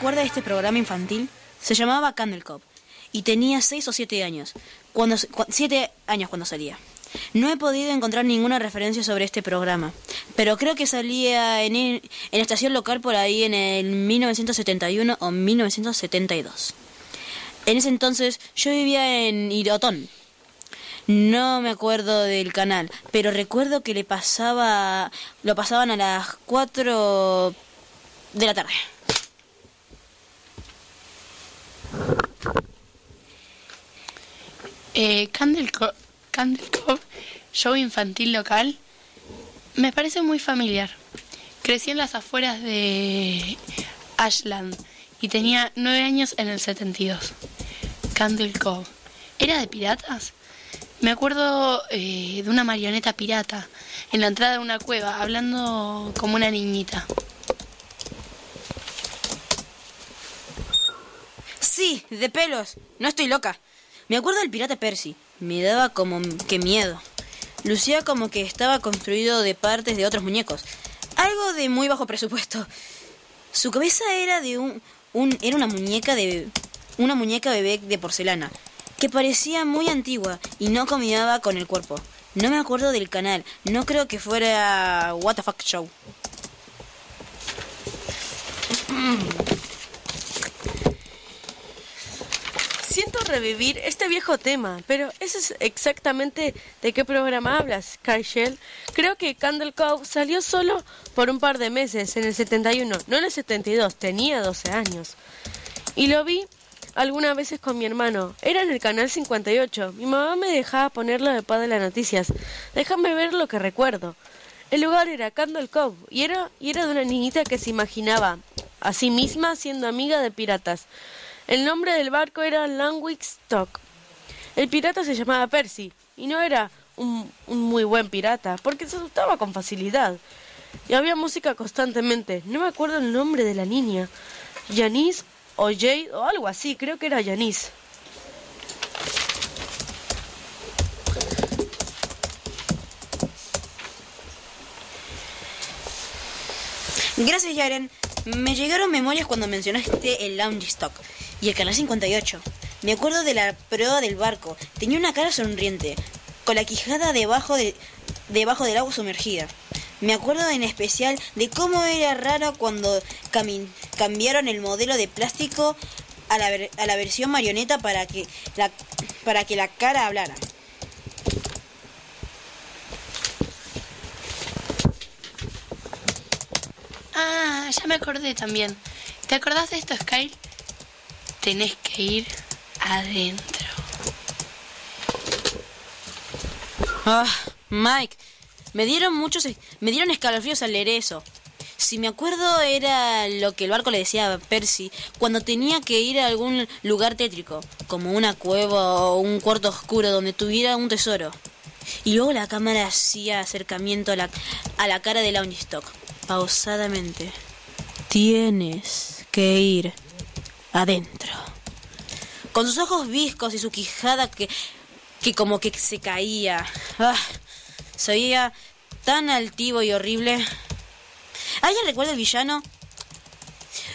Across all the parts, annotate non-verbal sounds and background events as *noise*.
recuerda este programa infantil? Se llamaba Candle Cove y tenía 6 o 7 años. Cuando, 7 años cuando salía. No he podido encontrar ninguna referencia sobre este programa, pero creo que salía en, en estación local por ahí en el 1971 o 1972. En ese entonces yo vivía en Irotón. No me acuerdo del canal, pero recuerdo que le pasaba lo pasaban a las 4 de la tarde. Eh, Candle, Candle Cove, show infantil local, me parece muy familiar. Crecí en las afueras de Ashland y tenía nueve años en el 72. Candle Cove. ¿Era de piratas? Me acuerdo eh, de una marioneta pirata en la entrada de una cueva, hablando como una niñita. Sí, de pelos. No estoy loca. Me acuerdo del pirata Percy. Me daba como que miedo. Lucía como que estaba construido de partes de otros muñecos. Algo de muy bajo presupuesto. Su cabeza era de un, era una muñeca de una muñeca bebé de porcelana que parecía muy antigua y no combinaba con el cuerpo. No me acuerdo del canal. No creo que fuera What the Fuck Show. Siento revivir este viejo tema, pero ¿eso es exactamente de qué programa hablas, Shell? Creo que Candle Cove salió solo por un par de meses, en el 71, no en el 72, tenía 12 años. Y lo vi algunas veces con mi hermano. Era en el canal 58. Mi mamá me dejaba ponerlo de paz de las noticias. Déjame ver lo que recuerdo. El lugar era Candle Cove y era, y era de una niñita que se imaginaba a sí misma siendo amiga de piratas. El nombre del barco era Langwick Stock. El pirata se llamaba Percy y no era un, un muy buen pirata porque se asustaba con facilidad. Y había música constantemente. No me acuerdo el nombre de la niña. Janice o Jade o algo así. Creo que era Janice. Gracias, Yaren. Me llegaron memorias cuando mencionaste el Lounge Stock y el Canal 58. Me acuerdo de la proa del barco. Tenía una cara sonriente, con la quijada debajo, de, debajo del agua sumergida. Me acuerdo en especial de cómo era raro cuando cambiaron el modelo de plástico a la, a la versión marioneta para que la, para que la cara hablara. Ah, ya me acordé también. ¿Te acordás de esto, Sky? Tenés que ir adentro. Ah, Mike, me dieron muchos, me dieron escalofríos al leer eso. Si me acuerdo era lo que el barco le decía a Percy cuando tenía que ir a algún lugar tétrico, como una cueva o un cuarto oscuro donde tuviera un tesoro. Y luego la cámara hacía acercamiento a la, a la cara de Stock, pausadamente. Tienes que ir adentro. Con sus ojos viscos y su quijada que, que como que se caía. Ah, se oía tan altivo y horrible. ¿Alguien recuerda el villano?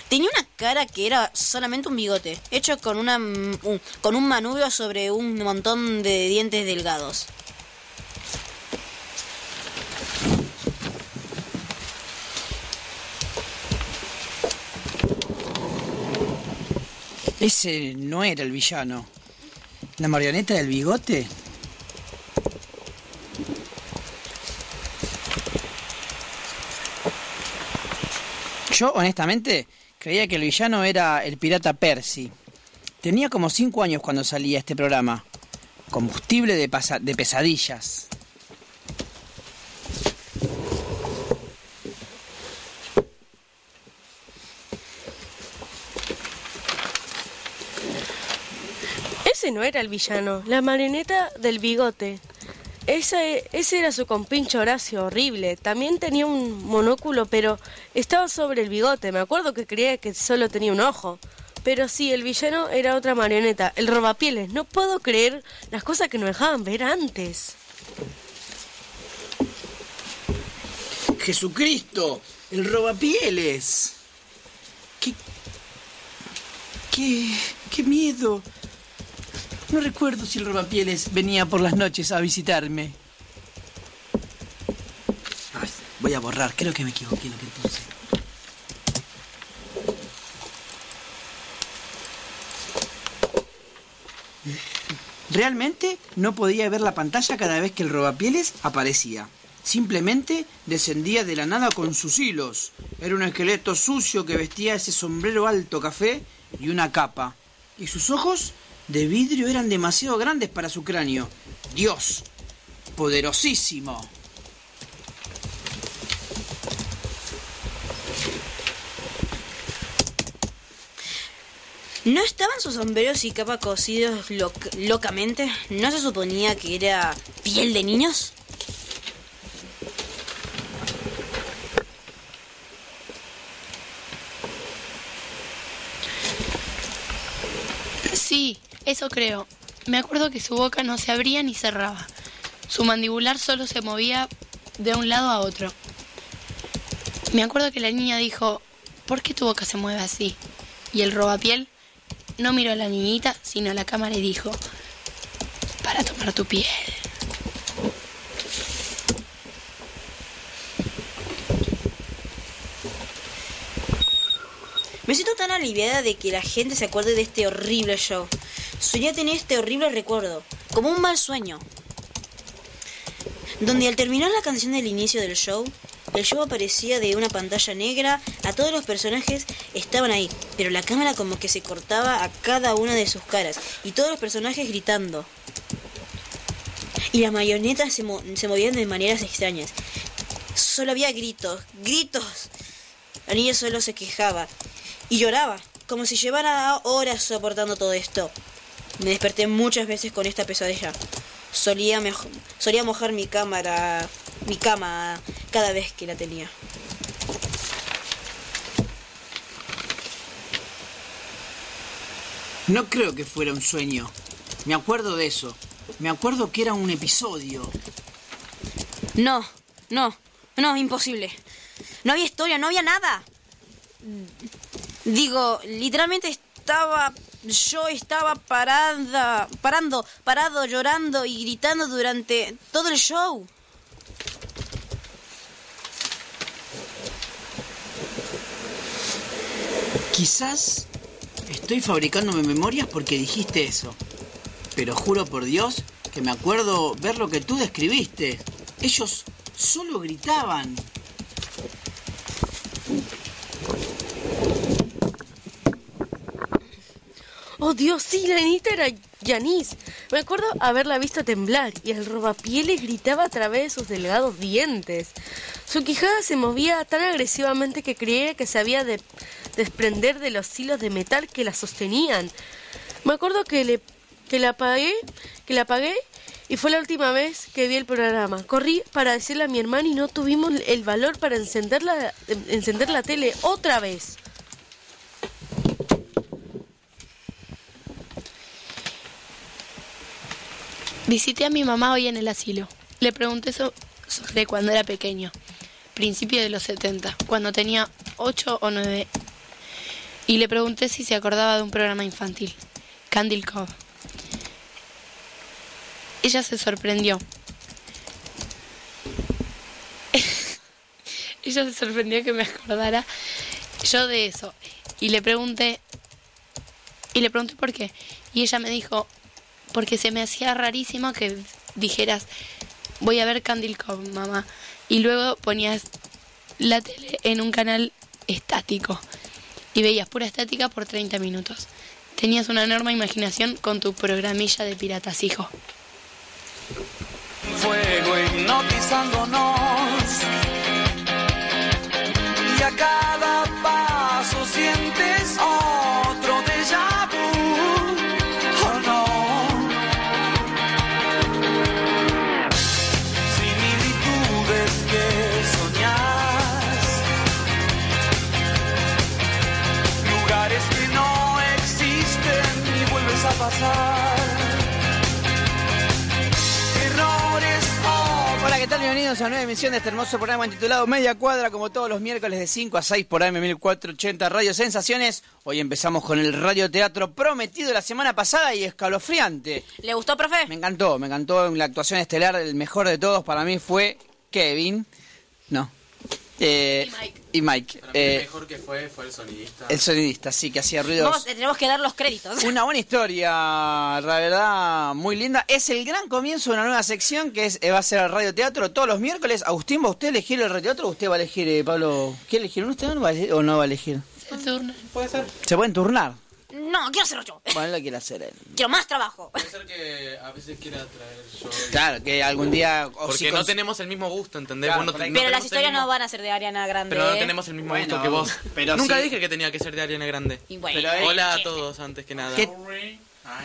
Tenía una cara que era solamente un bigote, hecho con, una, mm, un- con un manubrio sobre un montón de dientes delgados. Ese no era el villano. ¿La marioneta del bigote? Yo, honestamente, creía que el villano era el pirata Percy. Tenía como cinco años cuando salía este programa. Combustible de, de pesadillas. No era el villano, la marioneta del bigote. Ese, ese era su compincho Horacio, horrible. También tenía un monóculo, pero estaba sobre el bigote. Me acuerdo que creía que solo tenía un ojo. Pero sí, el villano era otra marioneta, el robapieles. No puedo creer las cosas que nos dejaban ver antes. Jesucristo, el robapieles. ¿Qué, qué, qué miedo. No recuerdo si el robapieles venía por las noches a visitarme. Voy a borrar, creo que me equivoqué lo que puse. Realmente no podía ver la pantalla cada vez que el robapieles aparecía. Simplemente descendía de la nada con sus hilos. Era un esqueleto sucio que vestía ese sombrero alto café y una capa. Y sus ojos de vidrio eran demasiado grandes para su cráneo. Dios, poderosísimo. ¿No estaban sus sombreros y capa cosidos loc- locamente? ¿No se suponía que era piel de niños? Sí, eso creo. Me acuerdo que su boca no se abría ni cerraba. Su mandibular solo se movía de un lado a otro. Me acuerdo que la niña dijo, ¿por qué tu boca se mueve así? Y el robapiel no miró a la niñita, sino a la cámara y dijo, para tomar tu piel. Me siento tan aliviada de que la gente se acuerde de este horrible show. Soñé tener este horrible recuerdo, como un mal sueño. Donde al terminar la canción del inicio del show, el show aparecía de una pantalla negra, a todos los personajes estaban ahí, pero la cámara como que se cortaba a cada una de sus caras, y todos los personajes gritando. Y las marionetas se, mo- se movían de maneras extrañas. Solo había gritos, gritos. La niña solo se quejaba y lloraba, como si llevara horas soportando todo esto. Me desperté muchas veces con esta pesadilla. Solía, solía mojar mi cámara, mi cama cada vez que la tenía. No creo que fuera un sueño. Me acuerdo de eso. Me acuerdo que era un episodio. No, no, no, imposible. No había historia, no había nada. Digo, literalmente estaba. Yo estaba parada, parando, parado, llorando y gritando durante todo el show. Quizás estoy fabricándome memorias porque dijiste eso. Pero juro por Dios que me acuerdo ver lo que tú describiste. Ellos solo gritaban. Oh Dios, sí, la niñita era Yanis. Me acuerdo haberla visto temblar y el robapieles gritaba a través de sus delgados dientes. Su quijada se movía tan agresivamente que creía que se había de desprender de los hilos de metal que la sostenían. Me acuerdo que le que la apagué, que la apagué y fue la última vez que vi el programa. Corrí para decirle a mi hermana y no tuvimos el valor para encender la, encender la tele otra vez. Visité a mi mamá hoy en el asilo. Le pregunté so- sobre cuando era pequeño. principios de los 70, cuando tenía 8 o 9. Y le pregunté si se acordaba de un programa infantil, Candle Cove. Ella se sorprendió. *laughs* Ella se sorprendió que me acordara yo de eso. Y le pregunté, y le pregunté por qué. Y ella me dijo, porque se me hacía rarísimo que dijeras, voy a ver Candle Cove, mamá. Y luego ponías la tele en un canal estático. Y veías pura estática por 30 minutos. Tenías una enorme imaginación con tu programilla de piratas, hijo. fuego hipnotizándonos. Bienvenidos a una nueva emisión de este hermoso programa titulado Media Cuadra, como todos los miércoles de 5 a 6 por AM1480 Radio Sensaciones. Hoy empezamos con el radioteatro prometido la semana pasada y escalofriante. ¿Le gustó, profe? Me encantó, me encantó en la actuación estelar. El mejor de todos para mí fue Kevin. No. Eh, y Mike. Para mí Eh, el mejor que fue fue el sonidista. el sonidista, sí, que hacía ruidos. Vamos, tenemos que dar los créditos. Una buena historia, la verdad, muy linda. Es el gran comienzo de una nueva sección que es, va a ser el radioteatro todos los miércoles. Agustín, ¿va usted a elegir el radioteatro o usted va a elegir, eh, Pablo? ¿Quiere elegir uno usted o no va a elegir? o no va a elegir? Se turna. Puede ser. Se pueden turnar. No, quiero hacerlo yo. Bueno, lo quiere hacer él. *laughs* Quiero más trabajo. Puede ser que a veces quiera traer yo. Claro, que algún día... o Porque si no cons- tenemos el mismo gusto, ¿entendés? Claro, Vos no por te- ahí. no Pero las tenemos el historias no mismo- van a ser de Ariana Grande. Pero no ¿eh? tenemos el mismo Bueno, gusto que vos. pero Nunca sí. dije que tenía que ser de Ariana Grande. Y bueno, Pero ahí- Hola a che. todos, antes que nada. ¿Qué-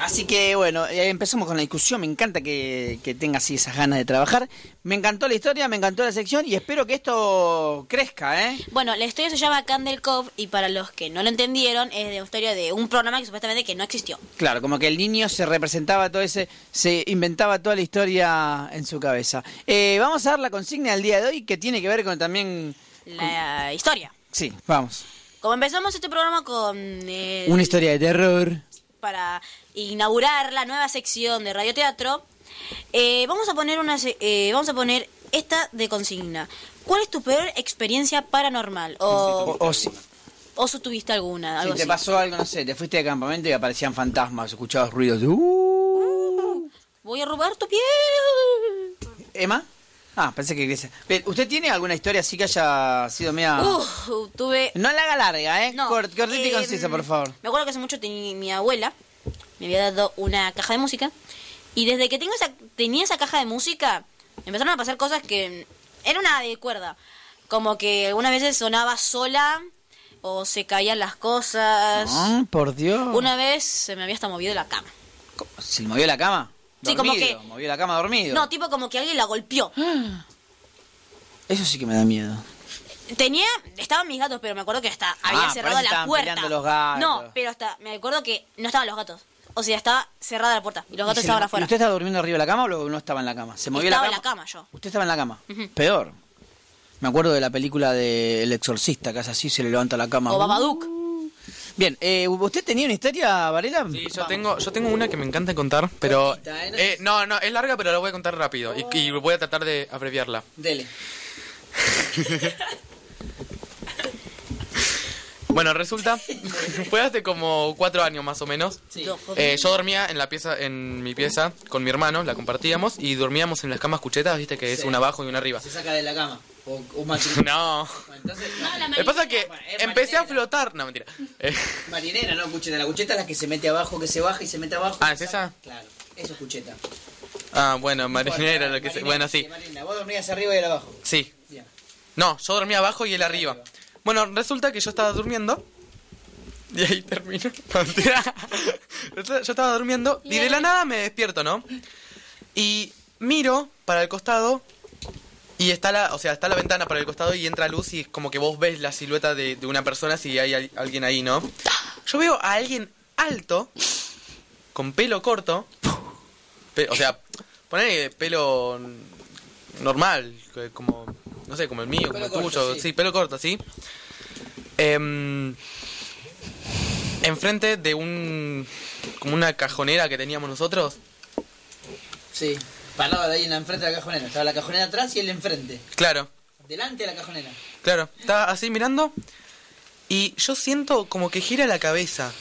Así que bueno, eh, empezamos con la discusión. Me encanta que, que tenga así esas ganas de trabajar. Me encantó la historia, me encantó la sección y espero que esto crezca, ¿eh? Bueno, la historia se llama Candle Cove y para los que no lo entendieron es de una historia de un programa que supuestamente que no existió. Claro, como que el niño se representaba todo ese, se inventaba toda la historia en su cabeza. Eh, vamos a dar la consigna del día de hoy que tiene que ver con también... La historia. Sí, vamos. Como empezamos este programa con el- Una historia de terror. para inaugurar la nueva sección de radioteatro, eh, vamos a poner una se- eh, vamos a poner esta de consigna. ¿Cuál es tu peor experiencia paranormal? O, O, o si, o si tuviste alguna, si algo te así. pasó algo, no sé, te fuiste de campamento y aparecían fantasmas, escuchabas ruidos de... "Uh". Voy a robar tu piel. ¿Emma? Ah, pensé que. Bien, ¿Usted tiene alguna historia así que haya sido media... Uh, tuve No la haga larga, ¿eh? No, Cort- cortita y eh, concisa, por favor. Me acuerdo que hace mucho teni- mi abuela me había dado una caja de música y desde que tengo esa, tenía esa caja de música empezaron a pasar cosas que era una de cuerda, como que algunas veces sonaba sola o se caían las cosas. Ah, por Dios. Una vez se me había hasta movido la cama. ¿Se movió la cama? Sí, como que- Movió la cama dormido. No, tipo como que alguien la golpeó. *gasps* Eso sí que me da miedo. Tenía, estaban mis gatos, pero me acuerdo que hasta había Ah, por cerrado la puerta. los gatos. No, pero hasta me acuerdo que no estaban los gatos. O sea, estaba cerrada la puerta y los ¿Y gatos estaban afuera. ¿Y usted estaba durmiendo arriba de la cama o no estaba en la cama? ¿Se movió Estaba la en cama? la cama yo. ¿Usted estaba en la cama? Peor. Me acuerdo de la película de El Exorcista, que es así, se le levanta la cama. O Babadook. Bien, eh, ¿usted tenía una historia, Varela? Sí, yo Vamos. tengo, yo tengo una que me encanta contar, pero... ¿eh? No Eh, no, no, es larga, pero la voy a contar rápido. Y, y voy a tratar de abreviarla. Dele. *laughs* Bueno, resulta... *laughs* fue hace como cuatro años más o menos. Sí. Eh, yo dormía en la pieza, en mi pieza con mi hermano, la compartíamos y dormíamos en las camas cuchetas, viste que es Sí. una abajo y una arriba. Se saca de la cama. O un *laughs* matrimonio. No. Bueno, entonces, Lo que pasa es que Bueno, empecé a flotar. No, mentira. Eh, Marinera, no cucheta. La cucheta es la que se mete abajo, que se baja y se mete abajo. Ah, ¿es se esa? Claro, eso es cucheta. ah, bueno, marinera, lo que. Marinera, Bueno, sí. Marinera. Vos dormías arriba y él abajo. Sí. Bien. No, yo dormía abajo y él arriba. Bueno, resulta que yo estaba durmiendo. *laughs* Y ahí termino. *laughs* Yo estaba durmiendo y de la nada me despierto, ¿no? Y miro para el costado y está la, o sea, está la ventana para el costado y entra luz y es como que vos ves la silueta de, de una persona si hay al- alguien ahí, ¿no? Yo veo a alguien alto, con pelo corto, pe- o sea, poner pelo normal, como no sé, como el mío, como el corto, tuyo, sí. sí. pelo corto, sí. Em, enfrente de un, como una cajonera que teníamos nosotros, Sí. Paraba de ahí en la enfrente de la cajonera. Estaba la cajonera atrás y él enfrente. claro, Delante de la cajonera. claro, estaba así mirando y yo siento como que gira la cabeza.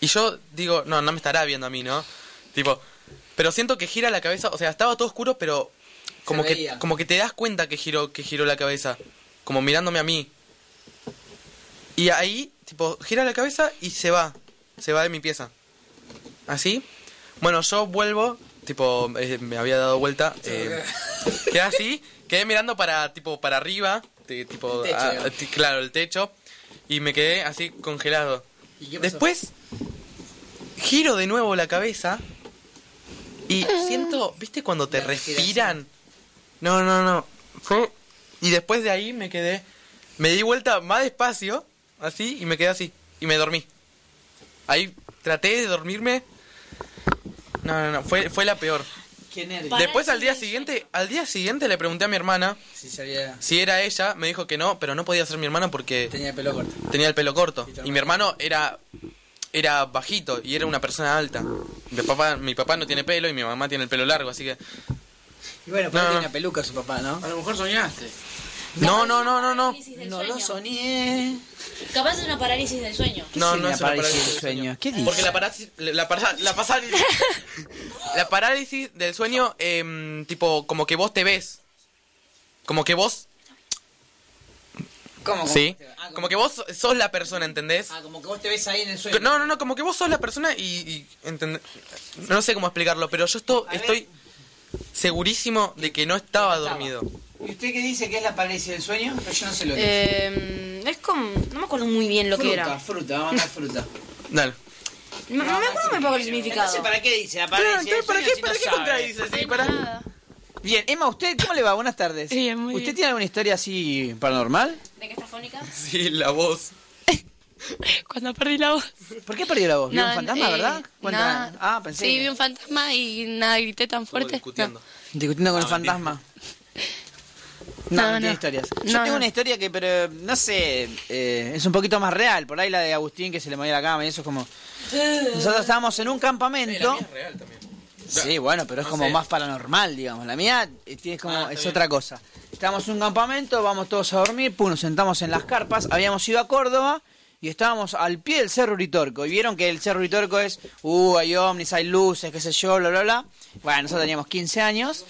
Y yo digo, no, no me estará viendo a mí, ¿no? Tipo, pero siento que gira la cabeza, o sea, estaba todo oscuro, pero como que veía. como que te das cuenta que giró que giró la cabeza, como mirándome a mí. Y ahí, tipo, gira la cabeza y se va, se va de mi pieza. ¿Así? Bueno, yo vuelvo, tipo, eh, me había dado vuelta, *laughs* eh, quedé así, quedé mirando para, tipo, para arriba, ti- tipo, El techo, claro, el techo, y me quedé así congelado. ¿Y qué pasó? Después, giro de nuevo la cabeza y *laughs* siento, ¿viste cuando te respiran? No, no, no. Fue- Y después de ahí me quedé, me di vuelta más despacio, así, y me quedé así, y me dormí. Ahí traté de dormirme. No, no, no, fue, fue la peor. Después al día siguiente, al día siguiente le pregunté a mi hermana Si sabía. si era ella, me dijo que no, pero no podía ser mi hermana porque Tenía el pelo corto. tenía el pelo corto. ¿Y Y mi hermano era era bajito y era una persona alta. Mi papá, mi papá no tiene pelo y mi mamá tiene el pelo largo, así que... Y bueno, pero No, tenía peluca su papá, ¿no? A lo mejor soñaste. No, no, no, no, no. No lo soñé. Capaz es una parálisis del sueño. ¿Qué No, no es una parálisis parálisis del sueño? ¿Qué dices? Porque la parálisis... La, parálisis, *laughs* la parálisis del sueño, em, tipo, como que vos te ves. Como que vos... ¿Cómo? cómo? Sí. Ah, Como que vos sos la persona, ¿entendés? Ah, como que vos te ves ahí en el sueño. No, no, no, como que vos sos la persona y... No sé cómo explicarlo, pero yo esto, A ver. estoy segurísimo de que no estaba estaba. dormido. ¿Y usted qué dice que es la parálisis del sueño? Pero yo no sé lo que Eh, es como. No me acuerdo muy bien lo fruta, que era. fruta, vamos a dar fruta. *laughs* Dale. No, no me acuerdo muy poco el significado. ¿para qué dice la parálisis del entonces, ¿para sueño qué, si para no qué sabe? contradices? Sí, para... Nada. Bien, Emma, ¿usted cómo le va? Buenas tardes. Bien, muy ¿Usted bien. tiene alguna historia así paranormal? ¿De qué está fónica? Sí, la voz. Cuando perdí la voz. ¿Por qué perdió la voz? ¿Vio No, un fantasma, eh, verdad? Nada. Ah, pensé. Sí, que- vi un fantasma y nada, grité tan fuerte. discutiendo. Discutiendo con No, el fantasma. *laughs* No, No, tiene historias. Yo tengo no. una historia que, pero no sé, eh, es un poquito más real. Por ahí la de Agustín que se le movía la cama y eso es como. Nosotros estábamos en un campamento. real también. Sí, bueno, pero es No como sé. más paranormal, digamos. La mía eh, tiene como, Ah, es bien. otra cosa. Estábamos en un campamento, vamos todos a dormir, pum, nos sentamos en las carpas. Habíamos ido a Córdoba y estábamos al pie del Cerro Uritorco. Y vieron que el Cerro Uritorco es, uh, hay ovnis, hay luces, qué sé yo, bla, bla, bla. Bueno, nosotros teníamos 15 años.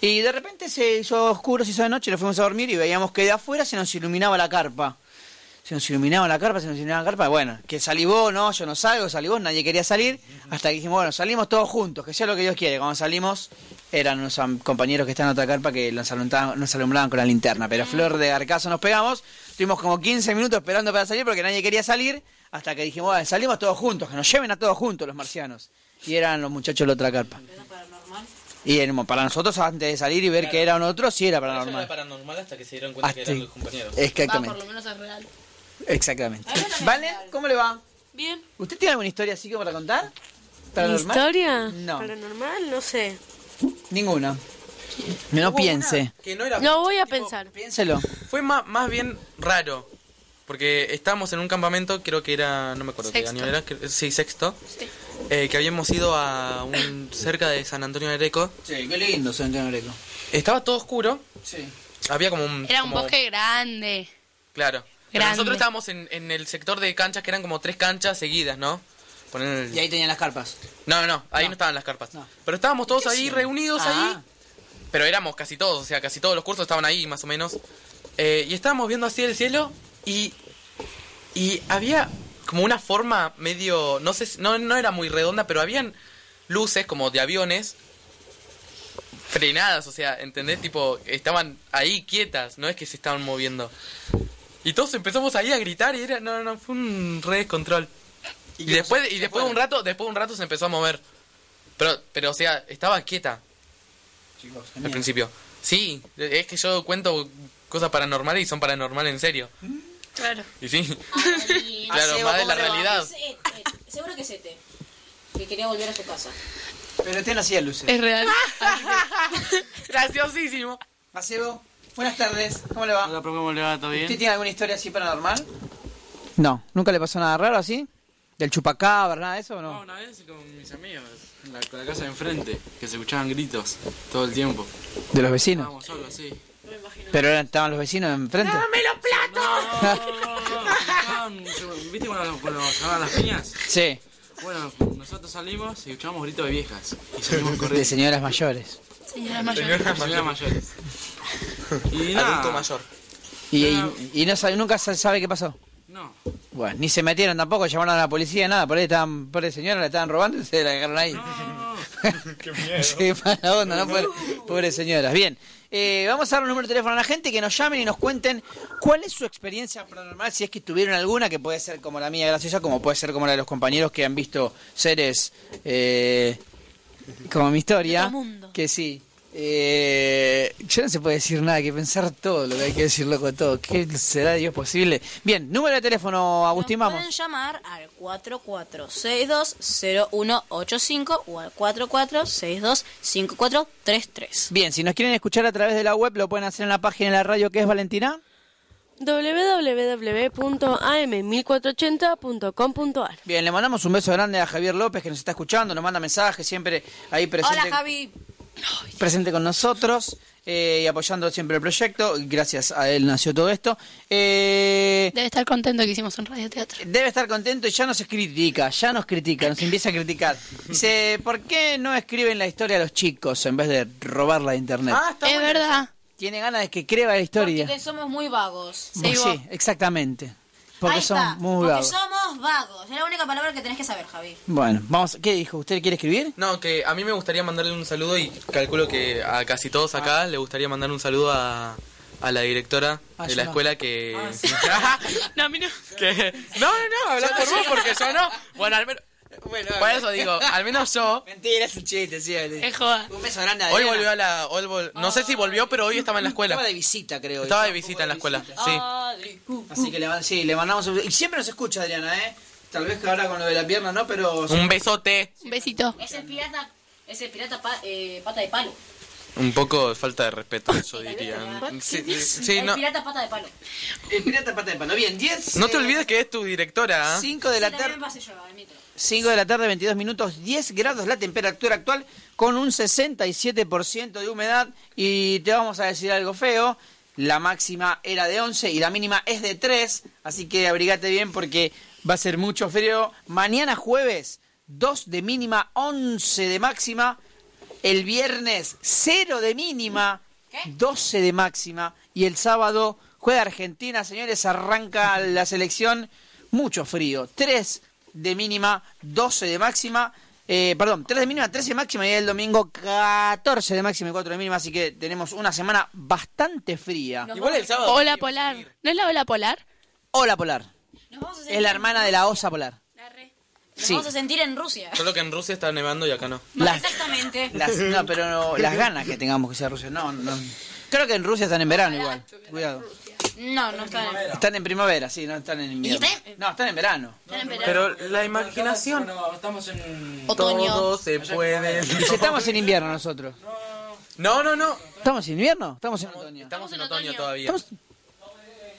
Y de repente se hizo oscuro, se hizo de noche, nos fuimos a dormir y veíamos que de afuera se nos iluminaba la carpa. Se nos iluminaba la carpa, se nos iluminaba la carpa. Bueno, que salí vos, no, yo no salgo, salí vos, nadie quería salir. Hasta que dijimos, bueno, salimos todos juntos, que sea lo que Dios quiere. Cuando salimos, eran unos compañeros que están en otra carpa que nos alumbraban, alumbraban con la linterna. Pero flor de arcazo nos pegamos. Estuvimos como 15 minutos esperando para salir porque nadie quería salir. Hasta que dijimos, bueno, salimos todos juntos, que nos lleven a todos juntos los marcianos. Y eran los muchachos de la otra carpa. Y éramos- para nosotros, antes de salir y ver que eran otros, sí era Paranormal. paranormal. paranormal hasta que se dieron cuenta que Hasta- eran los compañeros. Va, por Exactamente. lo menos es real. Exactamente. ¿Vale? ¿Cómo le va? Bien. ¿Usted tiene alguna historia así como para contar? ¿Mi ¿Paranormal? historia? No. ¿Paranormal? No sé. Ninguna. No piense. Que no era... Lo voy a tipo, pensar. Piénselo. Fue más, más bien raro. Porque estábamos en un campamento, creo que era, no me acuerdo qué Sexto. año era, que- sí, sexto. eh, que habíamos ido a un cerca de San Antonio de Areco. Sí, qué lindo San Antonio Greco. Estaba todo oscuro, Sí. había como un... Era un como- bosque grande. Claro. Grande. nosotros estábamos en, en el sector de canchas que eran como tres canchas seguidas, ¿no? Poner el- Y ahí tenían las carpas. No, no, no, ahí no, No. estaban las carpas. No. Pero estábamos todos ¿Qué ahí reunidos Ah. ahí. Pero éramos casi todos, o sea, casi todos los cursos estaban ahí, más o menos. Eh, y estábamos viendo así el cielo y. Y había como una forma medio. No sé, si- no, no era muy redonda, pero habían luces como de aviones frenadas, o sea, ¿entendés? Tipo, estaban ahí quietas, no es que se estaban moviendo. Y todos empezamos ahí a gritar y era. No, no, no, fue un re descontrol. Y, qué después, y ¿Se después de un rato, después de un rato se empezó a mover. Pero, pero o sea, estaba quieta Chicos, al principio. Sí, es que yo cuento cosas paranormales y son paranormales en serio. Claro. Y sí, Ay, claro, más de la realidad. es, eh, eh, seguro que es Ete. Que quería volver a su casa. Pero este no hacía luces. Es real. Graciosísimo. Macebo, Buenas tardes, ¿cómo le va? Hola, ¿cómo le va? ¿Todo ¿Usted bien? tiene alguna historia así paranormal? No, ¿nunca le pasó nada raro así? ¿Del chupacabra, nada de eso o No, no? una vez con mis amigos, en la, con la casa de enfrente, que se escuchaban gritos todo el tiempo. ¿De los vecinos? Estábamos solos, sí. ¿Pero eran- estaban los vecinos enfrente? No, no, no, no, se- ¿Viste cuando, cuando las piñas? Sí, Bueno, nosotros salimos y escuchábamos gritos de viejas. Y salimos de corriendo. señoras mayores. Señora mayor. Señoras mayores. Y nada. Adulto mayor. ¿Y, y, y no sabe, nunca se sabe qué pasó? No. Bueno, ni se metieron tampoco, llamaron a la policía, nada, por ahí estaban, por ahí señora la estaban robando y se la agarraron ahí. No, no, *laughs* no. Qué miedo. *laughs* Sí, mala onda, ¿no? Pobre, pobres señoras. Bien, eh, vamos a dar un número de teléfono a la gente que nos llamen y nos cuenten cuál es su experiencia paranormal, si es que tuvieron alguna, que puede ser como la mía graciosa, como puede ser como la de los compañeros que han visto seres eh, como mi historia. Mundo. Que sí. Eh, ya no se puede decir nada, hay que pensar todo lo que hay que decir, loco, todo. ¿Qué será Dios posible? Bien, número de teléfono, Agustín, Nos vamos. pueden llamar al 44620185 o al 44625433. Bien, si nos quieren escuchar a través de la web, lo pueden hacer en la página de la radio que es Valentina. www.am1480.com.ar Bien, le mandamos un beso grande a Javier López que nos está escuchando, nos manda mensajes, siempre ahí presente, Hola Javi. Presente con nosotros eh, y apoyando siempre el proyecto. Gracias a él nació todo esto. Eh, Debe estar contento que hicimos un radioteatro. debe estar contento y ya nos critica, ya nos critica, nos empieza a criticar. Dice, ¿por qué no escriben la historia a los chicos en vez de robarla de internet? Ah, está Es bueno. verdad. Tiene ganas de que creba la historia. Porque somos muy vagos. Bueno, Sí, exactamente. Porque Ahí son está, muy porque vagos. somos vagos. Es la única palabra que tenés que saber, Javi. Bueno, vamos, ¿qué dijo? ¿Usted quiere escribir? No, que a mí me gustaría mandarle un saludo y calculo que a casi todos acá le gustaría mandar un saludo a, a la directora Ah, de yo la no. escuela que... *laughs* No, a mí no. *laughs* que... No, no, no, habla por vos porque yo no. Bueno, al menos... Bueno, Por eso digo, al menos yo... *laughs* Mentira, es un chiste, sí. Ale. Es joda. Un beso grande a Hoy volvió a la... hoy vol- No sé si volvió, pero hoy estaba en la escuela. Estaba de visita, creo. Estaba de visita en la escuela, visita. sí. Así que le, man- sí, le mandamos un... Y siempre nos escucha, Adriana, ¿eh? Tal vez que ahora con lo de la pierna no, pero... Un besote. Un besito. Es el pirata, es el pirata pa- eh, pata de palo. Un poco falta de respeto, yo diría. Sí, sí, el no, pirata pata de palo. El pirata pata de palo. Bien, 10... no te olvides que es tu directora. ¿ah? 5 de la Sí, también tarde... pasé yo. 5 de la tarde, 22 minutos, 10 grados la temperatura actual, con un 67% de humedad. Y te vamos a decir algo feo. La máxima era de 11 y la mínima es de 3. Así que abrigate bien porque va a ser mucho frío. Mañana jueves, 2 de mínima, 11 de máxima. El viernes, 0 de mínima, 12 de máxima. Y el sábado juega Argentina, señores, arranca la selección. Mucho frío. 3 de mínima, 12 de máxima. Eh, perdón, 3 de mínima, 13 de máxima y el domingo 14 de máxima y 4 de mínima. Así que tenemos una semana bastante fría. Igual el sábado. Ola polar. ¿No es la ola polar? Hola Polar. Es la hermana de la osa polar. nos Sí. vamos a sentir en Rusia. Solo que en Rusia está nevando y acá no. Las, Exactamente. las- no, pero no, las ganas que tengamos que sea Rusia. No, no. Creo que en Rusia están en verano igual. Cuidado. No, no está en Están en primavera, sí, no están en invierno. está en- No, están en verano. Están en verano. Pero la imaginación. Bueno, estamos en... Otoño. Todo se puede. Estamos en invierno nosotros. No, no, no. ¿Estamos en invierno? Estamos en otoño. Estamos en otoño todavía. Estamos-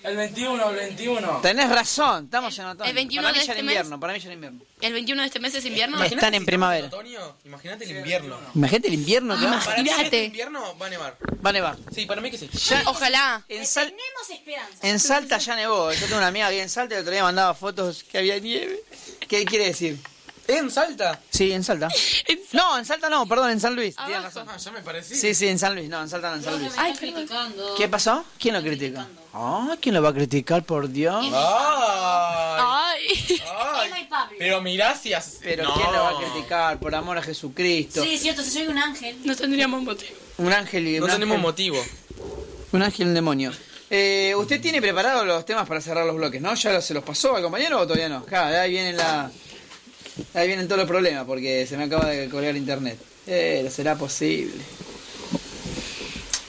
El 21, el 21. Tenés razón, estamos en otoño. el 21 para mí de ya en este invierno, para mí ya en invierno. ¿El 21 de este mes es invierno? Están en primavera. otoño? Imagínate el invierno. Imagínate el invierno que va. Para mí Imagínate. este invierno va a nevar. Va a nevar. Sí, para mí que sí. Ya, Ojalá. en, Sal- Tenemos esperanza. en Salta ya nevó. Yo tengo una amiga que en Salta el otro día mandaba fotos que había nieve. ¿Qué quiere decir? ¿En Salta? Sí, en Salta. *laughs* No, en Salta no, perdón, en San Luis. Tienes razón. Ah, ya me parecía. Sí, sí, en San Luis. No, en Salta no, en San Luis. Ay, criticando. ¿Qué pasó? ¿Quién lo critica? Ah, ¿quién lo va a criticar, por Dios? Ay, Ay. ay. Emma y Pablo. Pero mirá si hace... Pero No. ¿quién lo va a criticar? Por amor a Jesucristo. Sí, cierto, si soy un ángel. No tendríamos motivo. Un ángel y No un tenemos ángel- motivo. Un ángel y un demonio. Eh, ¿Usted tiene preparados los temas para cerrar los bloques, no? ¿Ya se los pasó al compañero o todavía no? Claro, ahí vienen la... Ahí vienen todos los problemas porque se me acaba de colgar internet. Eh, será posible.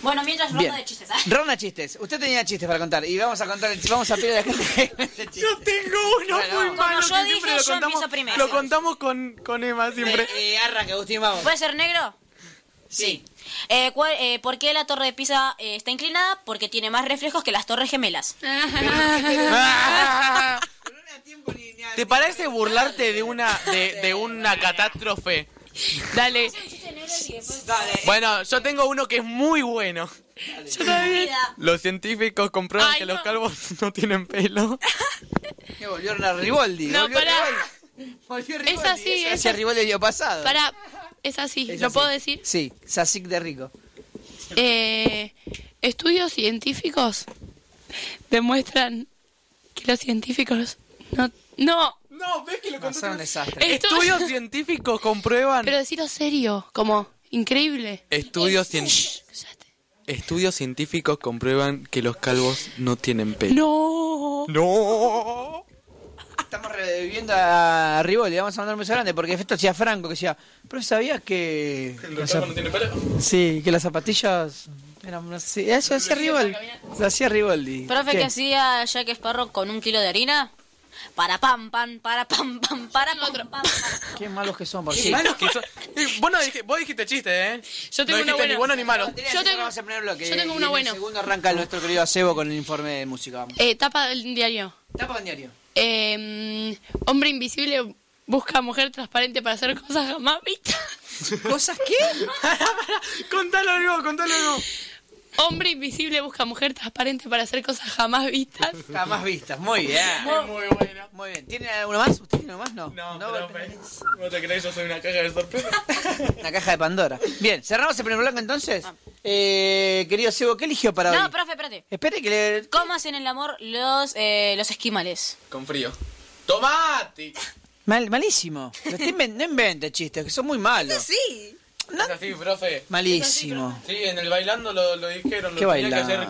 Bueno, mientras Bien. ronda de chistes, ¿ah? Ronda chistes. Usted tenía chistes para contar y vamos a contar, el- vamos a pedir a la gente. Yo tengo uno Bueno, muy como malo yo que dije, siempre lo yo contamos, primero. lo contamos con, con Emma siempre. Eh, eh, arranca, Agustín, vamos. ¿Puede ser negro? Sí. Eh, ¿cuál- eh, ¿Por qué la torre de Pisa eh, está inclinada? Porque tiene más reflejos que las torres gemelas. *laughs* ¿Te parece burlarte de una de, de una catástrofe? Dale. Bueno, yo tengo uno que es muy bueno. Yo también. Los científicos comprueban Ay, que los calvos no tienen pelo. *laughs* Que volvieron a Riboldi. No, volvió pará. Riboldi. Volvió Riboldi. Es así, es así. Riboldi el año pasado. Para, es así, Es ¿lo así. puedo decir? Sí, Sasic de Rico. Eh, estudios científicos demuestran que los científicos no... No, No, ves que lo No, son un desastre. Esto- Estudios científicos comprueban. pero decirlo serio, como increíble. Estudios, cien- Cállate. Estudios científicos comprueban que los calvos no tienen pelo. No. No. Estamos reviviendo a Riboldi. Vamos a mandar un beso grande porque esto hacía Franco que decía, pero ¿sabías que... ¿Los calvos no tienen pelo? Sí, que las zapatillas eran así. Eso hacía Riboldi. Lo hacía Riboldi. Profe, ¿Qué? ¿qué hacía Jack Sparrow con un kilo de harina? Para pam, pam, para pam, pam, para pam, pam, para. Qué malos que son, por Qué sí. malos que son. Vos, no vos dijiste chiste, ¿eh? Yo tengo no una dijiste ni buena. bueno ni malo. Yo tengo- Vamos a primer bloque. yo tengo en bueno. El segundo arranca el nuestro querido Acebo con el informe de música. Vamos. Eh, tapa del diario. Tapa el diario. Eh, hombre invisible busca mujer transparente para hacer cosas jamás vistas. ¿Cosas qué? *laughs* Contalo algo, contalo algo. Hombre invisible busca mujer transparente para hacer cosas jamás vistas. Jamás vistas. Muy bien. Muy bueno. Muy bien. ¿Tiene alguno más? ¿Usted tiene uno más? No. No, No. ¿Vos te crees yo soy una caja de sorpresa? *laughs* Una caja de Pandora. Bien, cerramos el primer bloque entonces. Eh, querido Sebo, ¿qué eligió para No, hoy? profe, espérate. Espere que le... ¿Cómo hacen el amor los, eh, los esquimales? Con frío. ¡Tomate! Mal, malísimo. No invente chistes, que son muy malos. *laughs* Sí. Es así, profe. Malísimo. Sí, en el bailando lo, lo dijeron. Lo ¿Qué tenía que hacer.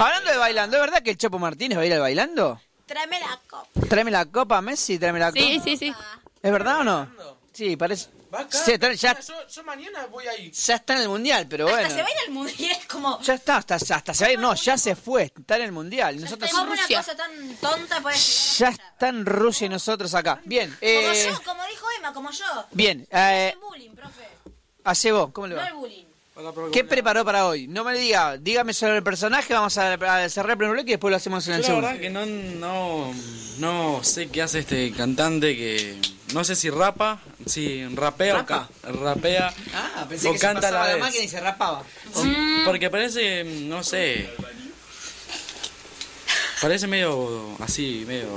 Hablando de bailando, ¿es verdad que el Chopo Martínez baila el bailando? Tráeme la copa. Tráeme la copa, Messi, tráeme la copa. Sí, sí, sí. ¿Es verdad o no? Sí, parece... Va acá. Sí, está- ya, Yo, yo mañana voy ahí. ya está en el mundial, pero bueno. Hasta se baila el mundo y es como... Ya está, hasta, hasta se va a ir. No, ya se fue, está en el mundial. Nosotros ¿Cómo una Rusia. cosa tan tonta puede ya llegar a está en Rusia y nosotros acá. Bien, Como eh, yo, como dijo Emma, como yo. bien. Eh, el bullying, profe. Acebo, ¿cómo le No va? el bullying. ¿Qué preparó para hoy? No me diga, dígame sobre el personaje, vamos a, a cerrar el primer bloque y después lo hacemos en Yo el la segundo. verdad que no, no, no sé qué hace este cantante que no sé si rapa, si rapea ¿Rapa? o ca- rapea Ah, o pensé que canta a pasaba la la vez. máquina y se rapaba. O- Porque parece, no sé, parece medio así, medio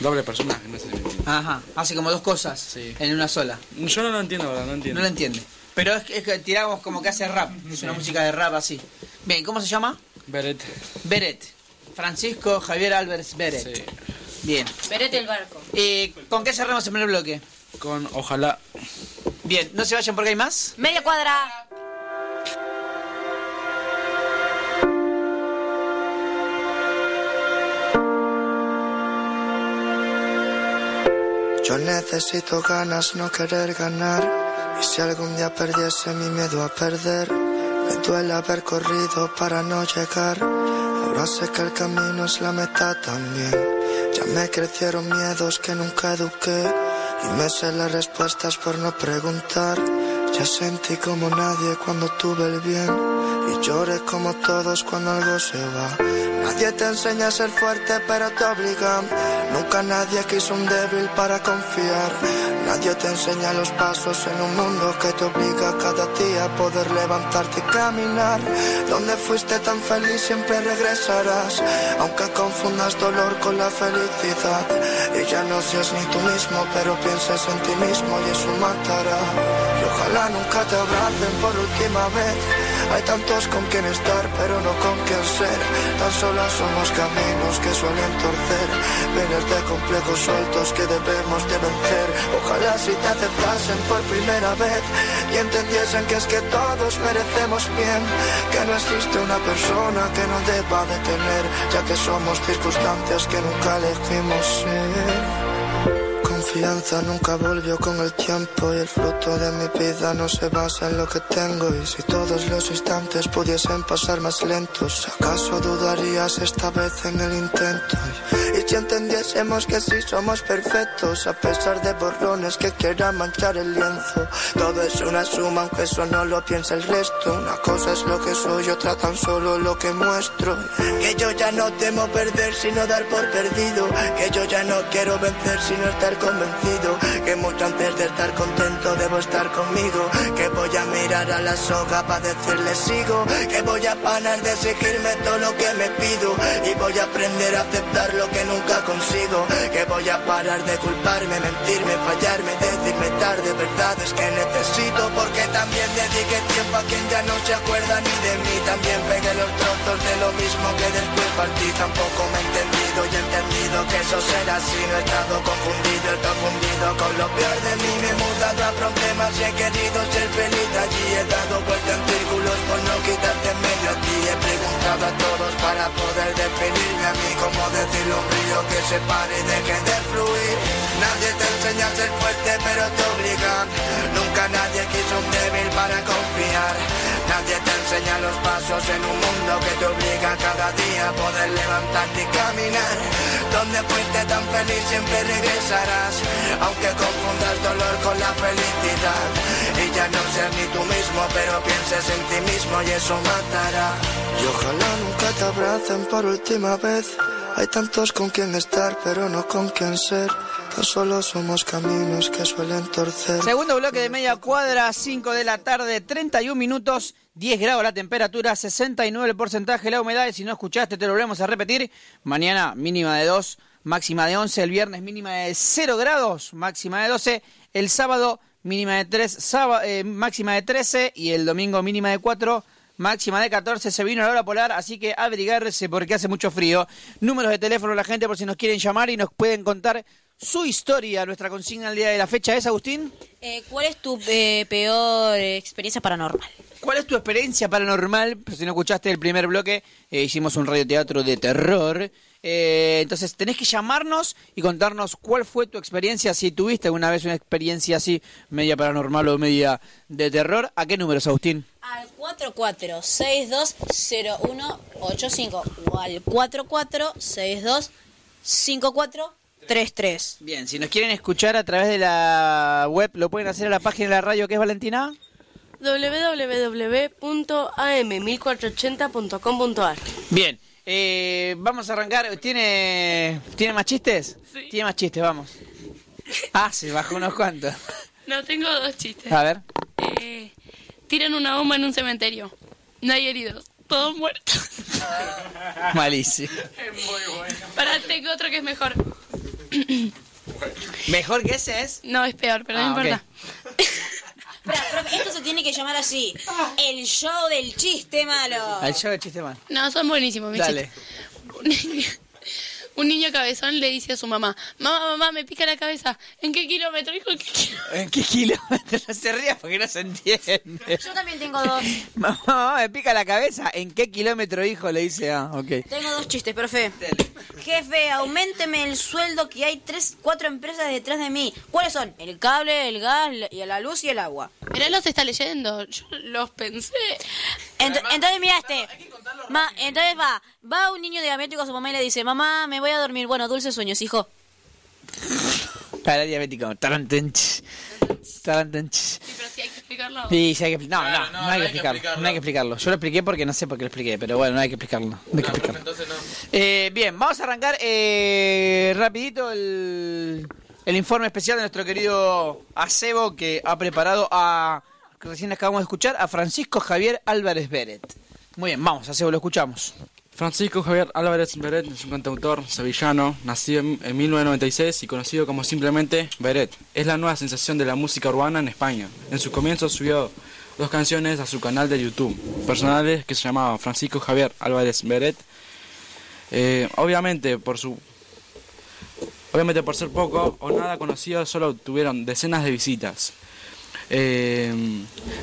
doble personaje, no sé. Ajá, hace como dos cosas Sí. en una sola. Yo no lo entiendo, la verdad, no entiendo. No lo entiende. Pero es, que- es que tiramos como que hace rap. Es una música de rap así. Bien, ¿cómo se llama? Beret, Beret. Francisco Javier Álvarez Beret. sí. Bien. Verete el barco. Eh, ¿Con qué cerramos el primer bloque? Con ojalá. Bien, no se vayan porque hay más. Media cuadra. Yo necesito ganas, no querer ganar. Si algún día perdiese mi miedo a perder, me duele haber corrido para no llegar. Ahora sé que el camino es la meta también. Ya me crecieron miedos que nunca eduqué. Y me sé las respuestas por no preguntar. Ya sentí como nadie cuando tuve el bien. Y lloré como todos cuando algo se va. Nadie te enseña a ser fuerte, pero te obligan. Nunca nadie quiso un débil para confiar. Nadie te enseña los pasos en un mundo que te obliga cada día a poder levantarte y caminar. Donde fuiste tan feliz siempre regresarás. Aunque confundas dolor con la felicidad. Y ya no seas ni tú mismo, pero pienses en ti mismo y eso matará. Y ojalá nunca te abracen por última vez. Hay tantos con quien estar, pero no con quien ser. Tan solo somos caminos que suelen torcer. Vienes de complejos sueltos que debemos de vencer. Ojalá si te aceptasen por primera vez y entendiesen que es que todos merecemos bien. Que no existe una persona que no deba de tener, ya que somos circunstancias que nunca elegimos ser. Confianza nunca volvió con el tiempo y el fruto de mi vida no se basa en lo que tengo y si todos los instantes pudiesen pasar más lentos, ¿acaso dudarías esta vez en el intento? Y si entendiésemos que sí somos perfectos, a pesar de borrones que quieran manchar el lienzo. Todo es una suma, aunque eso no lo piensa el resto. Una cosa es lo que soy, otra tan solo lo que muestro. Que yo ya no temo perder, sino dar por perdido. Que yo ya no quiero vencer, sino estar convencido. Que mucho antes de estar contento debo estar conmigo. Que voy a mirar a la soga para decirle sigo. Que voy a parar de exigirme todo lo que me pido. Y voy a aprender a aceptar lo que nunca consigo. Que voy a parar de culparme, mentirme, fallarme, decirme tarde verdades que necesito. Porque también dediqué tiempo a quien ya no se acuerda ni de mí. También pegué los trozos de lo mismo que después partí. Tampoco me he entendido y he entendido que eso será así. No he estado confundido, he confundido con lo peor de mí. Me he mudado a problemas y he querido ser feliz allí. He dado vuelta en círculos por no quitarte en medio a ti. He preguntado a todos para poder definirme a mí. Como decirle que se pare y deje de fluir. Nadie te enseña a ser fuerte, pero te obligan. Nunca nadie quiso un débil para confiar. Nadie te enseña los pasos en un mundo que te obliga cada día a poder levantarte y caminar. Donde fuiste tan feliz siempre regresarás, aunque confundas dolor con la felicidad. Y ya no seas ni tú mismo, pero pienses en ti mismo y eso matará. Y ojalá nunca te abracen por última vez. Hay tantos con quien estar, pero no con quien ser. Tan solo somos caminos que suelen torcer. Segundo bloque de media cuadra, 5 de la tarde, 31 minutos, 10 grados la temperatura, 69 el porcentaje la humedad. Y si no escuchaste, te lo volvemos a repetir. Mañana mínima de 2, máxima de 11. El viernes mínima de 0 grados, máxima de 12. El sábado mínima de 3, máxima de 13. Y el domingo mínima de 4. Máxima de 14, se vino la hora polar, así que abrigarse porque hace mucho frío. Números de teléfono la gente por si nos quieren llamar y nos pueden contar su historia. Nuestra consigna al día de la fecha es, Agustín. Eh, ¿Cuál es tu eh, peor experiencia paranormal? ¿Cuál es tu experiencia paranormal? Pues si no escuchaste el primer bloque, eh, hicimos un radioteatro de terror. Eh, entonces tenés que llamarnos y contarnos cuál fue tu experiencia, si tuviste alguna vez una experiencia así, media paranormal o media de terror. ¿A qué números, Agustín? Al 44620185 o al 44625433. Bien, si nos quieren escuchar a través de la web, lo pueden hacer a la página de la radio que es Valentina. www.am1480.com.ar Bien, eh, vamos a arrancar. ¿Tiene, ¿Tiene más chistes? Sí. Tiene más chistes, vamos. *laughs* Ah, se bajó unos cuantos. No, tengo dos chistes. A ver. Eh, tiran una bomba en un cementerio. No hay heridos. Todos muertos. *laughs* Malísimo. Para, tengo otro que es mejor. *clears throat* ¿Mejor que ese es? No, es peor, pero Ah, no importa. *laughs* Esto se tiene que llamar así. El show del chiste malo. Al show de chiste mal. No, son buenísimos, mis Dale. chistes. Un niño, cabezón le dice a su mamá, mamá, mamá, me pica la cabeza. ¿En qué kilómetro, hijo? ¿En qué kilómetro? ¿En qué kilómetros? No se ría porque no se entiende. Yo también tengo dos. *laughs* Mamá, mamá, me pica la cabeza. ¿En qué kilómetro, hijo? Le dice, ah, ok. Tengo dos chistes, profe. Jefe, aumenteme el sueldo que hay tres, cuatro empresas detrás de mí. ¿Cuáles son? El cable, el gas, y la luz y el agua. Pero él los está leyendo. Yo los pensé. Ent- entonces mira este. Ma, entonces va, va un niño diabético a su mamá y le dice, mamá, me voy a dormir. Bueno, dulces sueños, hijo. Para diabético. Tarantench. Tarantench. Sí, pero sí hay que explicarlo. Sí, sí hay que No, no, Claro, no, no, hay que explicarlo. No hay que explicarlo. Yo lo expliqué porque no sé por qué lo expliqué, pero bueno, no hay que explicarlo. No hay que explicarlo. Entonces no. Eh, bien, vamos a arrancar eh, rapidito el, el informe especial de nuestro querido Acebo que ha preparado a, que recién acabamos de escuchar, a Francisco Javier Álvarez Beret. Muy bien, vamos, Acebo, lo escuchamos. Francisco Javier Álvarez Beret es un cantautor sevillano, nacido en, en 1996 y conocido como simplemente Beret. Es la nueva sensación de la música urbana en España. En su comienzo subió dos canciones a su canal de YouTube, personales que se llamaba Francisco Javier Álvarez Beret. Eh, obviamente por su obviamente por ser poco o nada conocido solo tuvieron decenas de visitas. Eh,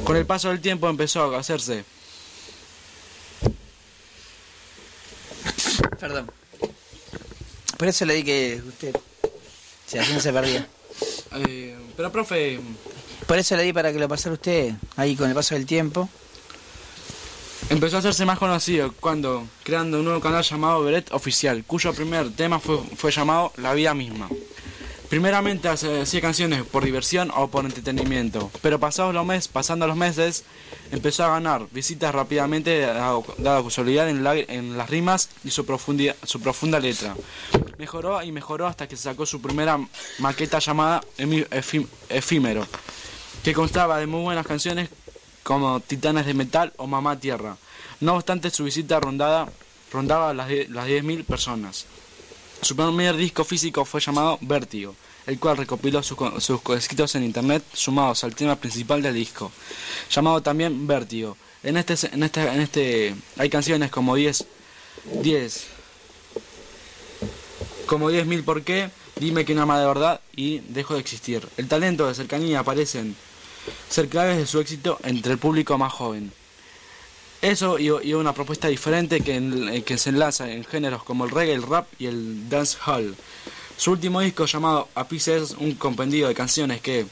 con el paso del tiempo empezó a hacerse Perdón. Por eso le di que usted, si así no se perdía. Eh, pero profe, Por eso le di para que lo pasara usted ahí con el paso del tiempo. Empezó a hacerse más conocido cuando creando un nuevo canal llamado Beret Oficial, cuyo primer tema fue, fue llamado La Vida Misma. Primeramente hacía canciones por diversión o por entretenimiento, pero pasados los meses, pasando los meses, empezó a ganar visitas rápidamente su solidez en, en las rimas y su, profunda letra. Mejoró y mejoró hasta que sacó su primera maqueta llamada Efímero, que constaba de muy buenas canciones como Titanes de Metal o Mamá Tierra. No obstante, su visita rondaba las 10.000 personas. Su primer disco físico fue llamado Vértigo, el cual recopiló sus, sus escritos en internet sumados al tema principal del disco, llamado también Vértigo. En este, en este, en este hay canciones como 10, 10, como 10.000 por qué, dime que no ama de verdad y dejo de existir. El talento de cercanía aparecen ser claves de su éxito entre el público más joven. Eso y, y una propuesta diferente que, en- eh, que se enlaza en géneros como el reggae, el rap y el dancehall. Su último disco llamado A Piece es un compendio de canciones que,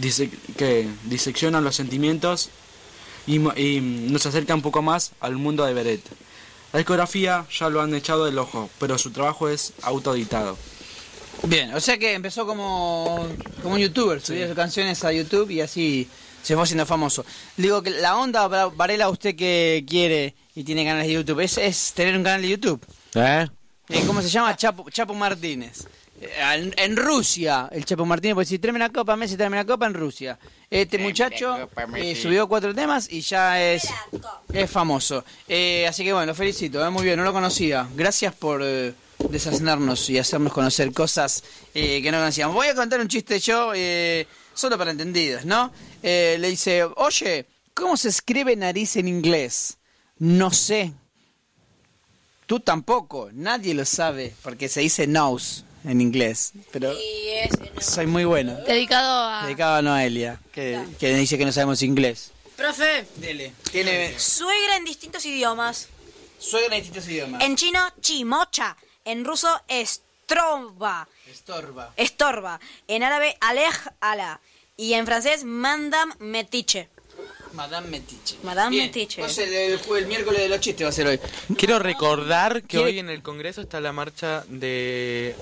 dise- que diseccionan los sentimientos y, y nos acerca un poco más al mundo de Beret. La discografía ya lo han echado del ojo, pero su trabajo es autoeditado. Bien, o sea que empezó como, como un youtuber, subía sus canciones a YouTube y así se fue haciendo famoso. Digo que la onda, Varela, usted que quiere y tiene canales de YouTube, es, es tener un canal de YouTube. ¿Eh? Eh, ¿Cómo se llama? Chapo, Chapo Martínez. Eh, En, en Rusia, el Chapo Martínez, porque si tráeme una copa, Messi tráeme una copa en Rusia. Este muchacho eh, subió cuatro temas y ya es, es famoso. Eh, así que bueno, lo felicito, eh, muy bien, no lo conocía. Gracias por eh, deshacernos y hacernos conocer cosas eh, que no conocíamos. Voy a contar un chiste yo, eh, solo para entendidos, ¿no? Eh, le dice, oye, ¿cómo se escribe nariz en inglés? No sé. Tú tampoco, nadie lo sabe, porque se dice nose en inglés, pero soy muy bueno. Dedicado a... Dedicado a Noelia, que, que dice que no sabemos inglés. Profe, Dele. Tiene suegra en distintos idiomas. suegra en distintos idiomas. En chino, chimocha. En ruso, estroba. Estorba. Estorba. En árabe, alej ala. Y en francés, mandam metiche. Madame Metiche. Madame Bien, Metiche. Entonces el, jue- el miércoles de los chistes va a ser hoy. Quiero recordar que ¿Quiere- hoy en el Congreso está la marcha de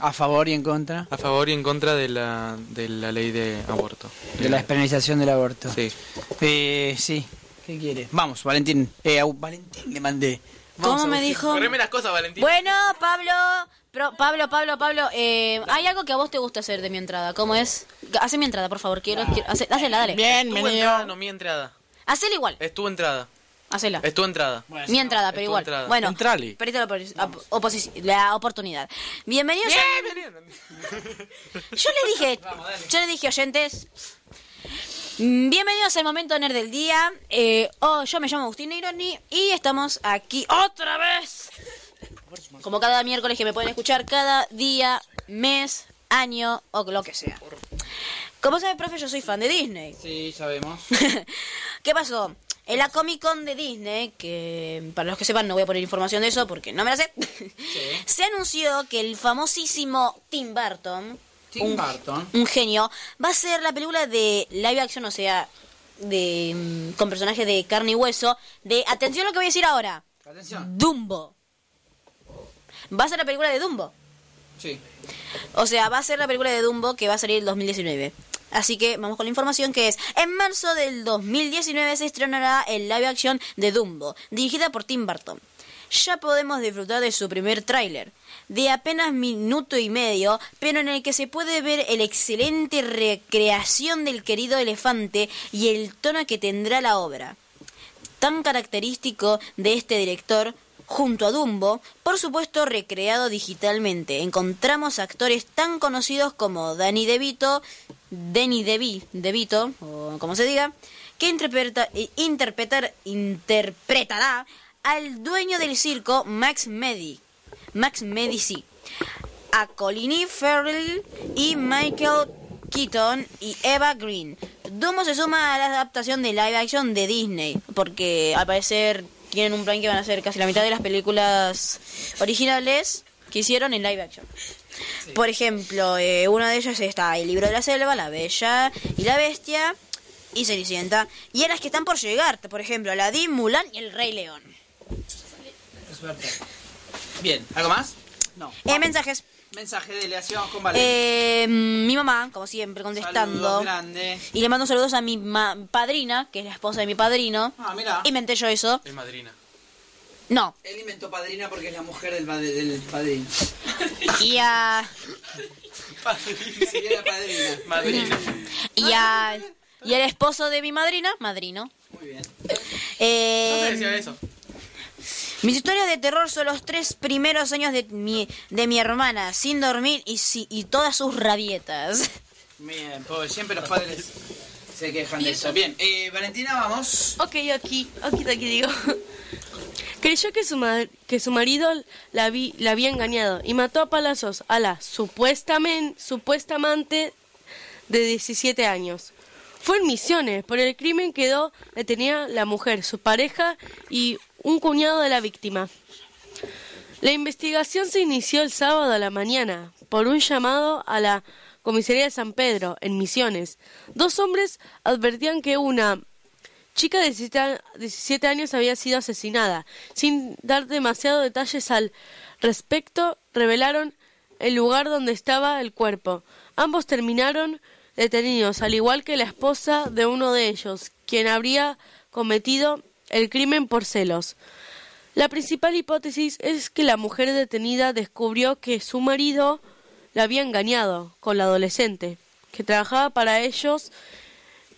A favor y en contra a favor y en contra de la, de la ley de aborto. de la despenalización del aborto. Sí. Eh, sí. ¿Qué quiere? Vamos, Valentín. Eh, a Valentín le mandé. Vamos, ¿Cómo me dijo? Correme las cosas, Valentín. Bueno, Pablo, pro- Pablo, Pablo, Pablo, eh, hay algo que a vos te gusta hacer de mi entrada. ¿Cómo es? Hace mi entrada, por favor. Quiero, quiero hace- hacela, dale. Estuvo entrada, no mi entrada. Hacela igual. Estuvo entrada. Hacela. Estuvo entrada. Mi entrada, pero Es tu igual. entrada. Bueno, Entrale. perdiste la, op- la oportunidad. Bienvenidos a... Yo les dije, *laughs* yo les dije, oyentes, bienvenidos al momento nerd del día. Eh, oh, yo me llamo Agustín Neironi y estamos aquí otra vez. Como cada miércoles que me pueden escuchar cada día, mes, año o lo que sea. Como sabe, profe, yo soy fan de Disney. Sí, sabemos. *laughs* ¿Qué pasó? En la Comic Con de Disney, que para los que sepan no voy a poner información de eso porque no me la sé, *laughs* se anunció que el famosísimo Tim Burton, Tim un, Burton. un genio, va a ser la película de live action, o sea, de mm, con personajes de carne y hueso, de, atención a lo que voy a decir ahora, Atención. Dumbo. Va a ser la película de Dumbo. Sí. O sea, va a ser la película de Dumbo que va a salir el 2019. Así que vamos con la información que es, en marzo del 2019 se estrenará el live action de Dumbo, dirigida por Tim Burton. Ya podemos disfrutar de su primer tráiler, de apenas minuto y medio, pero en el que se puede ver el excelente recreación del querido elefante y el tono que tendrá la obra tan característico de este director, junto a Dumbo, por supuesto recreado digitalmente. Encontramos actores tan conocidos como Danny DeVito, Danny DeVi- DeVito, o como se diga, que interpreta, eh, interpretar, interpretará al dueño del circo, Max Medi, Max Medici, a Colin Farrell y Michael Keaton y Eva Green. Dumbo se suma a la adaptación de live action de Disney, porque al parecer tienen un plan que van a hacer casi la mitad de las películas originales que hicieron en live action. Por ejemplo, eh, una de ellas está El libro de la selva, La Bella y la Bestia, y Cenicienta. Y a las que están por llegar, por ejemplo, Aladdin, Mulan y el Rey León. Suerte. Bien, ¿algo más? No. Eh, mensajes. Mensaje de Leación con Valeria. Eh, mi mamá, como siempre, contestando. Y le mando saludos a mi ma- padrina, que es la esposa de mi padrino. Ah, mira. Inventé yo eso. Es madrina. No. Él inventó padrina porque es la mujer del, padrino. Y a. La padrina. Madrina. Y a. Y el esposo de mi madrina, madrino. Muy bien. Eh, ¿Dónde decía eso? Mis historias de terror son los tres primeros años de mi, de mi hermana, sin dormir y, si- y todas sus rabietas. Bien, pobre, siempre los padres se quejan de eso. Bien, eh, Valentina, vamos. Ok, aquí, aquí, aquí digo. Creyó que su, ma- que su marido la, vi- la había engañado y mató a palazos a la supuestamen- supuesta amante de 17 años. Fue en Misiones. Por el crimen quedó detenida la mujer, su pareja y un cuñado de la víctima. La investigación se inició el sábado a la mañana por un llamado a la comisaría de San Pedro, en Misiones. Dos hombres advertían que una chica de 17 a- 17 años había sido asesinada. Sin dar demasiados detalles al respecto, revelaron el lugar donde estaba el cuerpo. Ambos terminaron detenidos, al igual que la esposa de uno de ellos, quien habría cometido el crimen por celos. La principal hipótesis es que la mujer detenida descubrió que su marido la había engañado con la adolescente, que trabajaba para ellos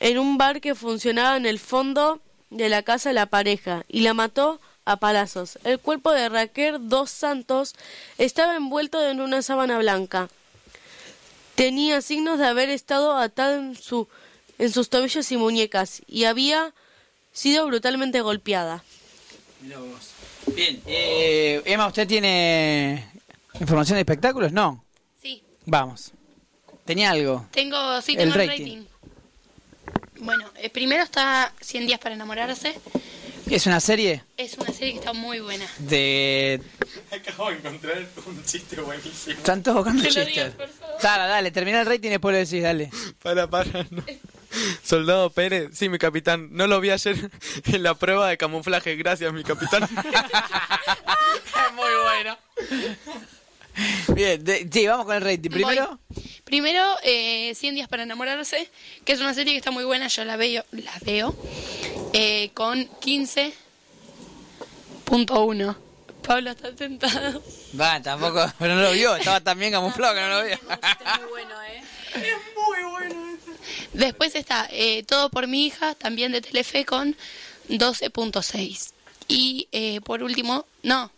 en un bar que funcionaba en el fondo de la casa de la pareja y la mató a palazos. El cuerpo de Raquel Dos Santos estaba envuelto en una sábana blanca. Tenía signos de haber estado atada en, su, en sus tobillos y muñecas y había sido brutalmente golpeada. Mirá vos. Bien, eh, Emma, ¿usted tiene información de espectáculos? No. Sí, Vamos. ¿Tenía algo? tengo, sí, tengo el rating. rating. Bueno, eh, primero está 100 días para enamorarse. ¿Es una serie? Es una serie que está muy buena. De... *laughs* Acabo de encontrar un chiste buenísimo. Están todos buscando *laughs* chistes. Dale, dale, termina el rating y después lo decís, dale. Para, para, no. *laughs* Soldado Pérez, sí, mi capitán. No lo vi ayer *laughs* en la prueba de camuflaje. Gracias, mi capitán. *laughs* es muy bueno. Bien, de- sí, vamos con el rating. Primero, Voy. Primero, eh, 100 días para enamorarse, que es una serie que está muy buena, yo la veo, la veo eh, con 15.1. Pablo está tentado. va, tampoco, pero no lo vio, estaba tan bien camuflado que no lo vio. Muy bueno, ¿eh? *laughs* Después está eh, Todo por mi hija, también de Telefe, con 12.6. Y eh, por último, no,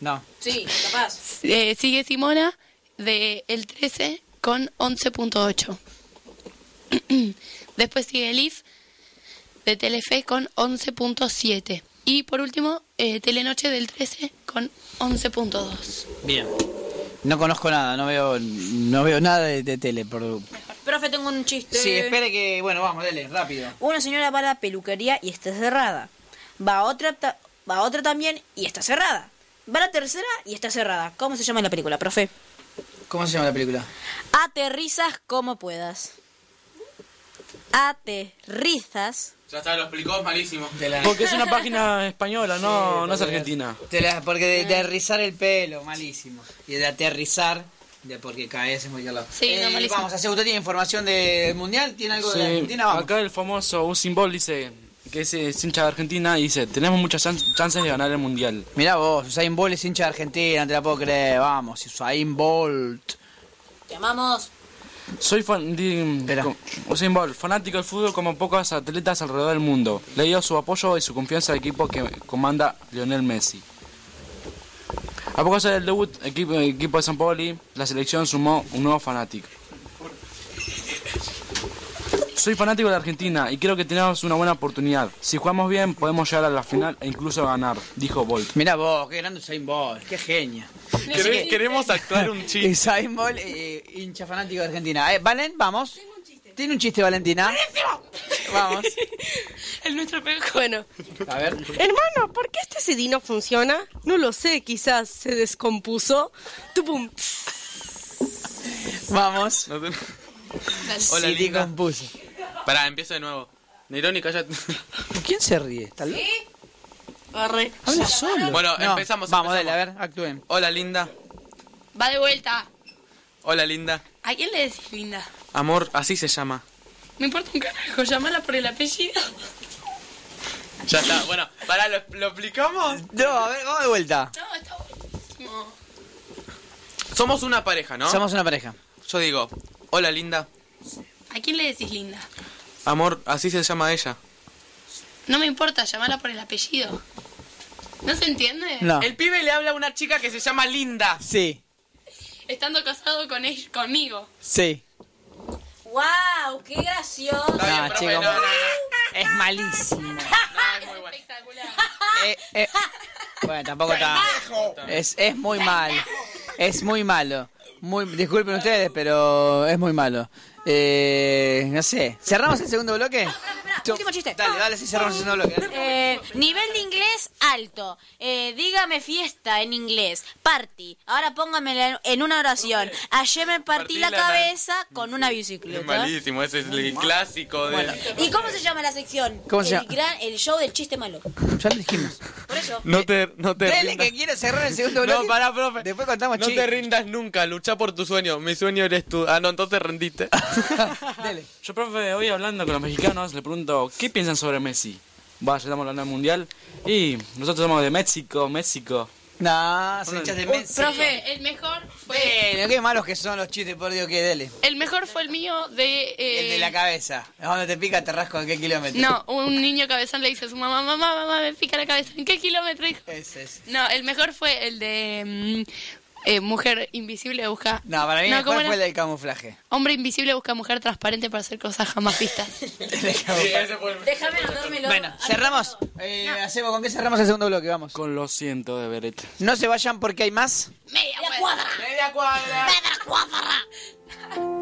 No, Sí, capaz. *laughs* eh, sigue Simona de El 13 con 11.8. *clears throat* Después sigue Elif de Telefe con 11.7. Y por último, eh, Telenoche del 13 con 11.2. bien. No conozco nada, no veo, no veo nada de, de tele. Por... Profe, tengo un chiste. Sí, espere que, bueno, vamos, dale, rápido. Una señora va a la peluquería y está cerrada. Va a otra, ta- va a otra también y está cerrada. Va a la tercera y está cerrada. ¿Cómo se llama la película, profe? ¿Cómo se llama la película? Aterrizas como puedas. Aterrizas. Ya está, lo explicó, es malísimo. Porque es una página española, no, no es argentina. Te la- porque de, de rizar el pelo, malísimo. Y de aterrizar, de porque caes en cualquier lado. Sí, no, malísimo. Vamos, hacer ¿usted tiene información del mundial? ¿Tiene algo Sí, de Argentina? Vamos. acá el famoso Usain Bolt dice que es, eh, hincha de Argentina y dice, tenemos muchas chan- chances de ganar el mundial. Mirá vos, Usain Bolt es hincha de Argentina, no te la puedo creer. Vamos, Usain Bolt. Llamamos. Soy fan de Usain Bolt, fanático del fútbol como pocos atletas alrededor del mundo. Le dio su apoyo y su confianza al equipo que comanda Lionel Messi. A poco del debut, equipo, equipo de San Paoli, la selección sumó un nuevo fanático. Soy fanático de Argentina y creo que tenemos una buena oportunidad. Si jugamos bien, podemos llegar a la final e incluso ganar, dijo Bolt. Mirá vos, qué grande Usain Bolt, qué genio. Quere- Queremos actuar un *laughs* chiste. Usain Bolt, eh, hincha fanático de Argentina. Eh, Valen, vamos. Tiene un chiste, Valentina. Vamos. *laughs* El nuestro peor. Bueno, A ver. hermano, ¿por qué este CD no funciona? No lo sé, quizás se descompuso. Tupum. Vamos. No te- Hola, linda. compuso. Pará, empiezo de nuevo. Neroni, cállate. ¿Quién se ríe? ¿Está loco? Arre. Habla solo. Bueno, No, empezamos. Vamos, dale, empezamos. a ver, actúen. Hola, linda. Va de vuelta. Hola, linda. ¿A quién le decís linda? Amor, así se llama. Me importa un carajo, llamala por el apellido. Ya está. Bueno, pará, ¿lo, lo explicamos? No, a ver, vamos de vuelta. No, está buenísimo. Somos una pareja, ¿no? Somos una pareja. Yo digo, hola, linda. ¿A quién le decís linda? Amor, así se llama ella. No me importa, llamala por el apellido. ¿No se entiende? No. El pibe le habla a una chica que se llama Linda. Sí, Estando casado con él, conmigo. sí. ¡Wow! ¡Qué gracioso! Está bien, No, profe, chico, no, no, no. Es malísimo. Espectacular. *laughs* Eh, eh. Bueno, tampoco está. Es, es muy mal. Es muy malo. Muy, disculpen ustedes, pero es muy malo. Eh, no sé. ¿Cerramos el segundo bloque? Tú- último chiste. Dale, dale, sí, cerramos el segundo bloque. Eh, nivel de inglés alto. Eh, dígame fiesta en inglés. Party. Ahora póngamela en una oración. Ayer me partí Partí la la- cabeza con una Es bicicleta. malísimo, ese es el clásico de... ¿Y cómo se llama la sección? ¿Cómo se el, llama? gran- el show del chiste malo. Ya lo dijimos. Eso. No te, no te Dele rindas. que quiere cerrar el segundo *laughs* bloque. No, pará, profe. Después contamos No te rindas nunca, lucha por tu sueño. Mi sueño eres tú. Ah, no, entonces rendiste. *laughs* Dele. Yo, profe, hoy hablando con los mexicanos, le pregunto, ¿qué piensan sobre Messi? Va, ya estamos hablando del mundial. Y nosotros somos de México, México. No, se hinchas de Messi. Profe, el mejor fue. Dele, qué malos que son los chistes, por Dios, que dele. El mejor fue el mío de. eh, El de la cabeza. Cuando te pica, te rasco a qué kilómetro. No, un niño cabezón le dice a su mamá, mamá, mamá, me pica la cabeza. ¿En qué kilómetro, hijo? Ese es. No, el mejor fue el de mm, eh, mujer invisible busca. No, para mí No, mejor ¿cómo fue era? el del camuflaje. Hombre invisible busca mujer transparente para hacer cosas jamás vistas. *laughs* Déjame anotármelo. Bueno, cerramos. Eh, hacemos, ¿Con qué cerramos el segundo bloque? Vamos. Con lo siento de Beret. No se vayan porque hay más. Media cuadra. Media cuadra. Media cuadra.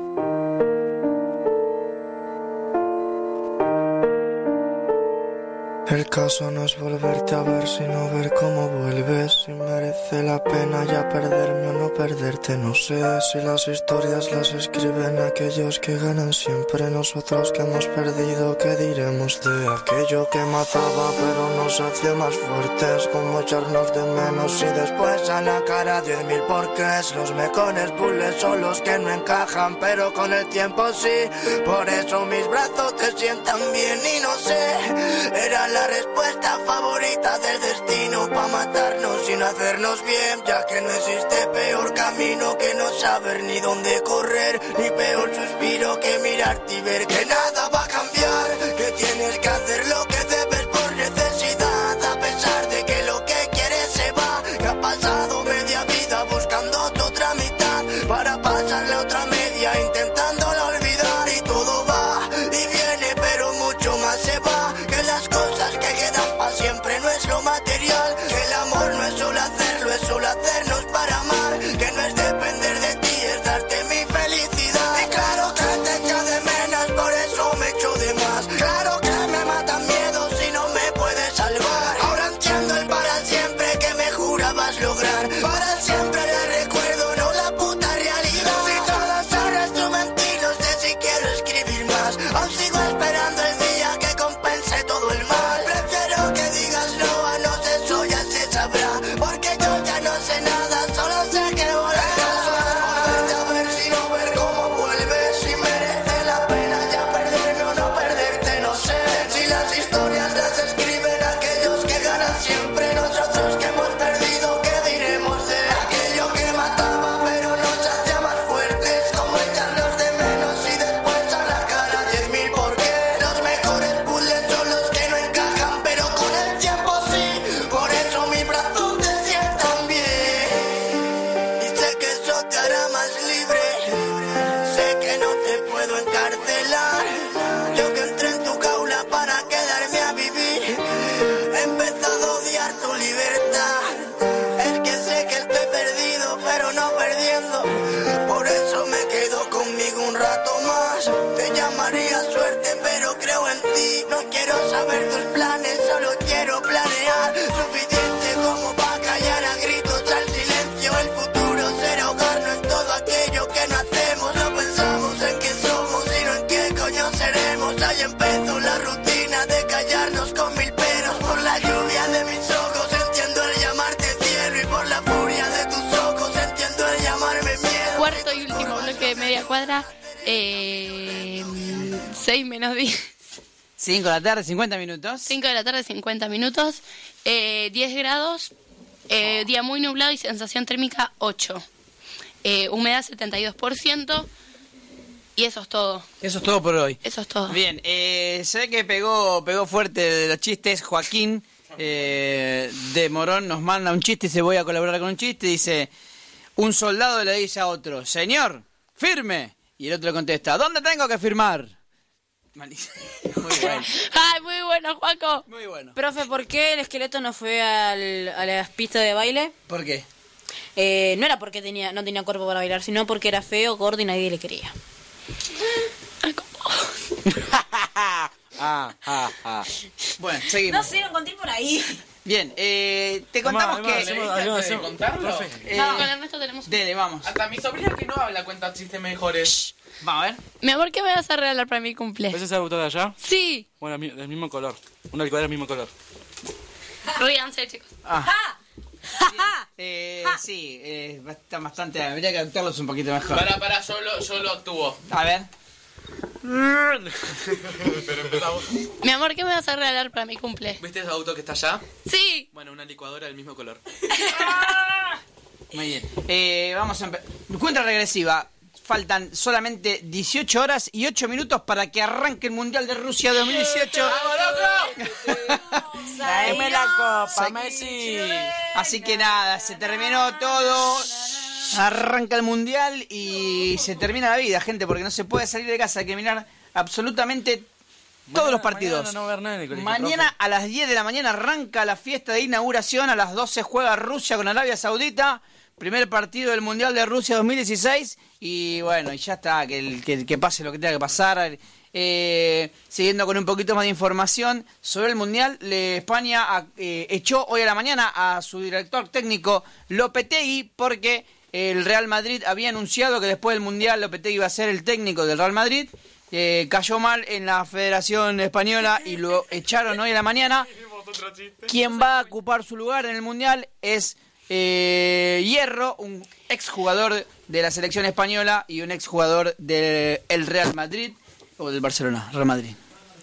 El caso no es volverte a ver, sino ver cómo vuelves. Si merece la pena ya perderme o no perderte, no sé. Si las historias las escriben aquellos que ganan siempre, nosotros que hemos perdido, ¿qué diremos de aquello que mataba pero nos hacía más fuertes? Como echarnos de menos y después a la cara diez mil porqués. Los mecones bullets son los que no encajan, pero con el tiempo sí. Por eso mis brazos te sientan bien y no sé. Respuesta favorita del destino pa' matarnos no hacernos bien, ya que no existe peor camino que no saber ni dónde correr, ni peor suspiro que mirarte y ver que nada No quiero saber tus planes, solo quiero planear. Suficiente como para callar a gritos al silencio. El futuro será ahogarnos en todo aquello que no hacemos. No pensamos en qué somos, sino en qué coño seremos. Ahí empezó la rutina de callarnos con mil peros por la lluvia de mis ojos. Entiendo el llamarte cielo y por la furia de tus ojos. Entiendo el llamarme miedo. Cuarto y último bloque de media cuadra. Eh, 6 menos 10. 5 de la tarde, 50 minutos. 5 de la tarde, 50 minutos, eh, 10 grados, eh, día muy nublado y sensación térmica 8. Eh, humedad 72% y eso es todo. Eso es todo por hoy. Eso es todo. Bien, eh, ve que pegó, pegó fuerte de los chistes. Joaquín eh, de Morón nos manda un chiste y se voy a colaborar con un chiste. Dice, un soldado le dice a otro, señor, firme. Y el otro le contesta, ¿dónde tengo que firmar? Malísimo. *laughs* Muy bueno. ¡Ay, muy bueno, Juaco! Muy bueno. Profe, ¿por qué el esqueleto no fue al- a las pistas de baile? ¿Por qué? Eh, no era porque tenía, no tenía cuerpo para bailar, sino porque era feo, gordo y nadie le quería. *laughs* ah, ah, ah. Bueno, seguimos. No sé, lo encontré por ahí. Bien, eh, te contamos que... hacemos- hacemos- hacemos- contarlo? eh, No, con Ernesto tenemos... Dele, vamos. Hasta mi sobrina que no habla cuenta chistes mejores. Vamos a ver. Mi amor, ¿qué me vas a regalar para mi cumple? ¿Ves esa botella allá? Sí. Bueno, del mismo color. Una licuadora del mismo color. Ríanse, chicos. Ah. Eh, sí, eh, está bastante... Habría que actuarlos un poquito mejor. Para, para, yo lo, yo lo actúo. A ver. Pero empezamos. Mi amor, ¿qué me vas a regalar para mi cumple? ¿Viste ese auto que está allá? Sí. Bueno, una licuadora del mismo color. *laughs* Muy bien. Eh, vamos a empezar. Cuenta regresiva. Faltan solamente 18 horas y 8 minutos para que arranque el Mundial de Rusia 2018. ¡Dame la copa. Messi! Así que nada, se terminó todo. Arranca el Mundial y se termina la vida, gente, porque no se puede salir de casa. Hay que mirar absolutamente todos los partidos. Mañana no a haber nada en el colegio, Mañana a las 10 de la mañana arranca la fiesta de inauguración. A las 12 juega Rusia con Arabia Saudita. Primer partido del Mundial de Rusia 2016. Y bueno, y ya está, que, el- que, que pase lo que tenga que pasar. Eh, siguiendo con un poquito más de información sobre el Mundial, le- España eh, echó hoy a la mañana a su director técnico Lopetegui porque el Real Madrid había anunciado que después del Mundial Lopetegui iba a ser el técnico del Real Madrid. Eh, cayó mal en la Federación Española y lo echaron hoy a la mañana. Quien va a ocupar su lugar en el Mundial es eh, Hierro, un exjugador de la selección española y un exjugador del Real Madrid o del Barcelona, Real Madrid.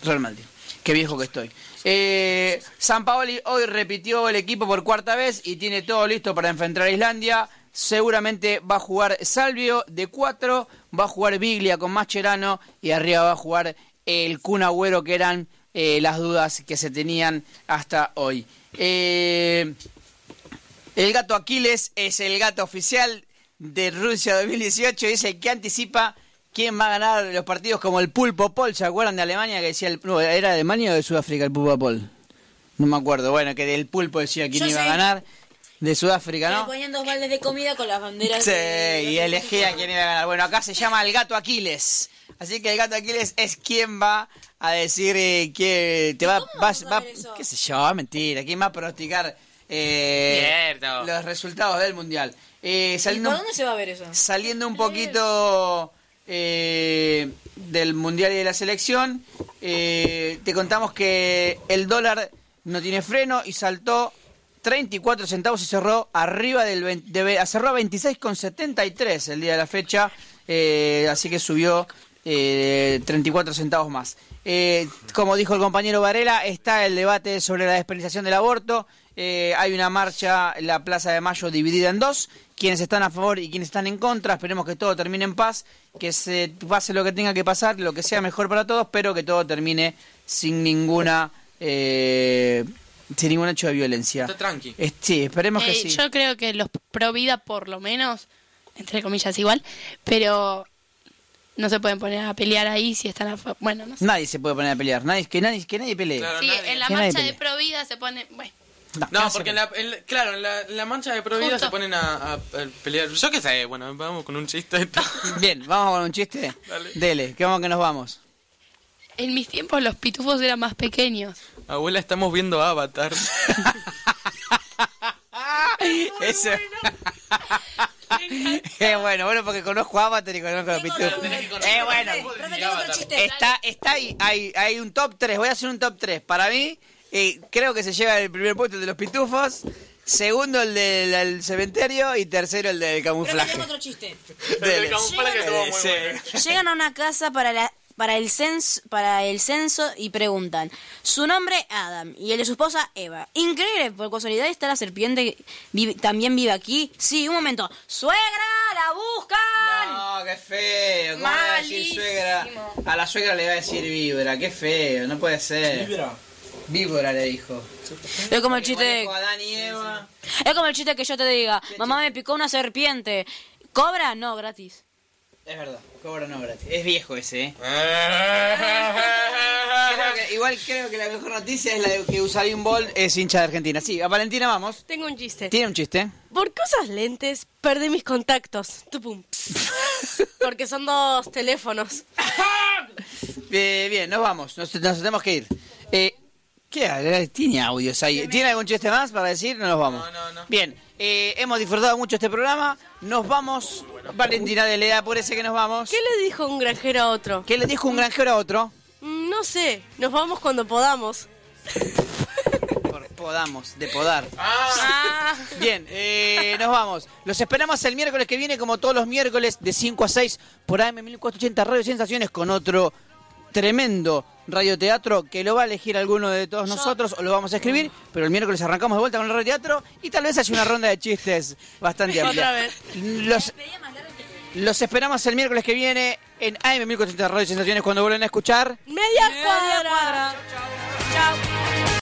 Real Madrid. Qué viejo que estoy. Eh, San Paoli hoy repitió el equipo por cuarta vez y tiene todo listo para enfrentar a Islandia. Seguramente va a jugar Salvio de 4, va a jugar Biglia con Mascherano y arriba va a jugar el Kun Agüero que eran eh, las dudas que se tenían hasta hoy. Eh, el gato Aquiles es el gato oficial de Rusia 2018 y es el que anticipa quién va a ganar los partidos como el Pulpo Pol. ¿Se acuerdan de Alemania que decía el, no, era de Alemania o de Sudáfrica el Pulpo Pol? No me acuerdo. Bueno, que del Pulpo decía quién Yo iba a ganar. De Sudáfrica, Le ¿no? ponían dos baldes de comida con las banderas. Sí, de- y elegía quién iba a ganar. Bueno, acá se llama el gato Aquiles. Así que el gato Aquiles es quien va a decir eh, que te va, cómo va, eso? qué sé yo, mentira, quién va a pronosticar eh, Cierto. los resultados del mundial. Eh, ¿Y saliendo, por dónde se va a ver eso? saliendo un poquito eh, del mundial y de la selección, eh, te contamos que el dólar no tiene freno y saltó 34 centavos y cerró arriba del 20 de ve- cerró a 26,73 el día de la fecha, eh, así que subió eh, 34 centavos más. Eh, como dijo el compañero Varela, está el debate sobre la despenalización del aborto. Eh, hay una marcha en la Plaza de Mayo dividida en dos. Quienes están a favor y quienes están en contra. Esperemos que todo termine en paz, que se pase lo que tenga que pasar, lo que sea mejor para todos, pero que todo termine sin ninguna eh, sin ningún hecho de violencia. Está tranqui. Es- sí, esperemos que Eh, sí. Yo creo que los pro vida, por lo menos, entre comillas igual, pero no se pueden poner a pelear ahí si están a Bueno, no sé. Nadie se puede poner a pelear, nadie, que nadie, que nadie pelee. Claro, Sí, nadie. en la Que marcha de pelee. pro vida se pone. Bueno, No, No, ¿qué porque en la, en- claro, en la, en la mancha de Provida Justo. se ponen a, a- a pelear. Yo qué sé, bueno, vamos con un chiste. *laughs* Bien, vamos con un chiste. Dale. Dele, que vamos que nos vamos. En mis tiempos los pitufos eran más pequeños. Abuela, estamos viendo Avatar. *laughs* *laughs* Eso. *laughs* Es bueno, bueno, porque conozco a Avatar y conozco a los pitufos. Es bueno. Está, está ahí, hay, hay un top 3, voy a hacer un top 3. Para mí, eh, creo que se lleva el primer puesto de los pitufos. segundo el del el cementerio y tercero el del camuflaje. otro chiste. Estuvo muy bueno. Llegan a una casa para la para el censo para el censo y preguntan su nombre Adam y el de su esposa Eva. Increíble, por casualidad está la serpiente vive- también vive aquí. Sí, un momento. Suegra, la buscan. No, qué feo. ¿Cómo le va a decir suegra? A la suegra le va a decir víbora, qué feo, no puede ser. Víbora. Víbora le dijo. Es como el chiste es como el chiste que yo te diga, mamá me picó una serpiente. ¿Cobra? No, gratis. Es verdad, cobra no gratis. Es viejo ese, ¿eh? *laughs* Creo que- igual creo que la mejor noticia es la de que Usain Bolt es hincha de Argentina. Sí, a Valentina vamos. Tengo un chiste. Tiene un chiste. ¿Por usas lentes? Perdí mis contactos. Tupum. Porque son dos teléfonos. Eh, bien, nos vamos. Nos, nos tenemos que ir. Eh, ¿Qué hay? Tiene audios ahí. ¿Tiene algún chiste más para decir? No nos vamos. No, no, no. Bien, eh, hemos disfrutado mucho este programa. Nos vamos. Valentina de Lea, apúrese que nos vamos. ¿Qué le dijo un granjero a otro? ¿Qué le dijo un granjero a otro? Mm, No sé, nos vamos cuando podamos. Por- podamos, de podar. Ah. *laughs* Bien, eh, nos vamos. Los esperamos el miércoles que viene, como todos los miércoles, de 5 a 6 por AM 1480 Radio Sensaciones con otro tremendo radioteatro que lo va a elegir alguno de todos nosotros o lo vamos a escribir, pero el miércoles arrancamos de vuelta con el radioteatro y tal vez haya una ronda de chistes bastante amplia. Otra vez. Los, los esperamos el miércoles que viene en AM 1480 Radio Sensaciones cuando vuelvan a escuchar. Media cuadra. Chao.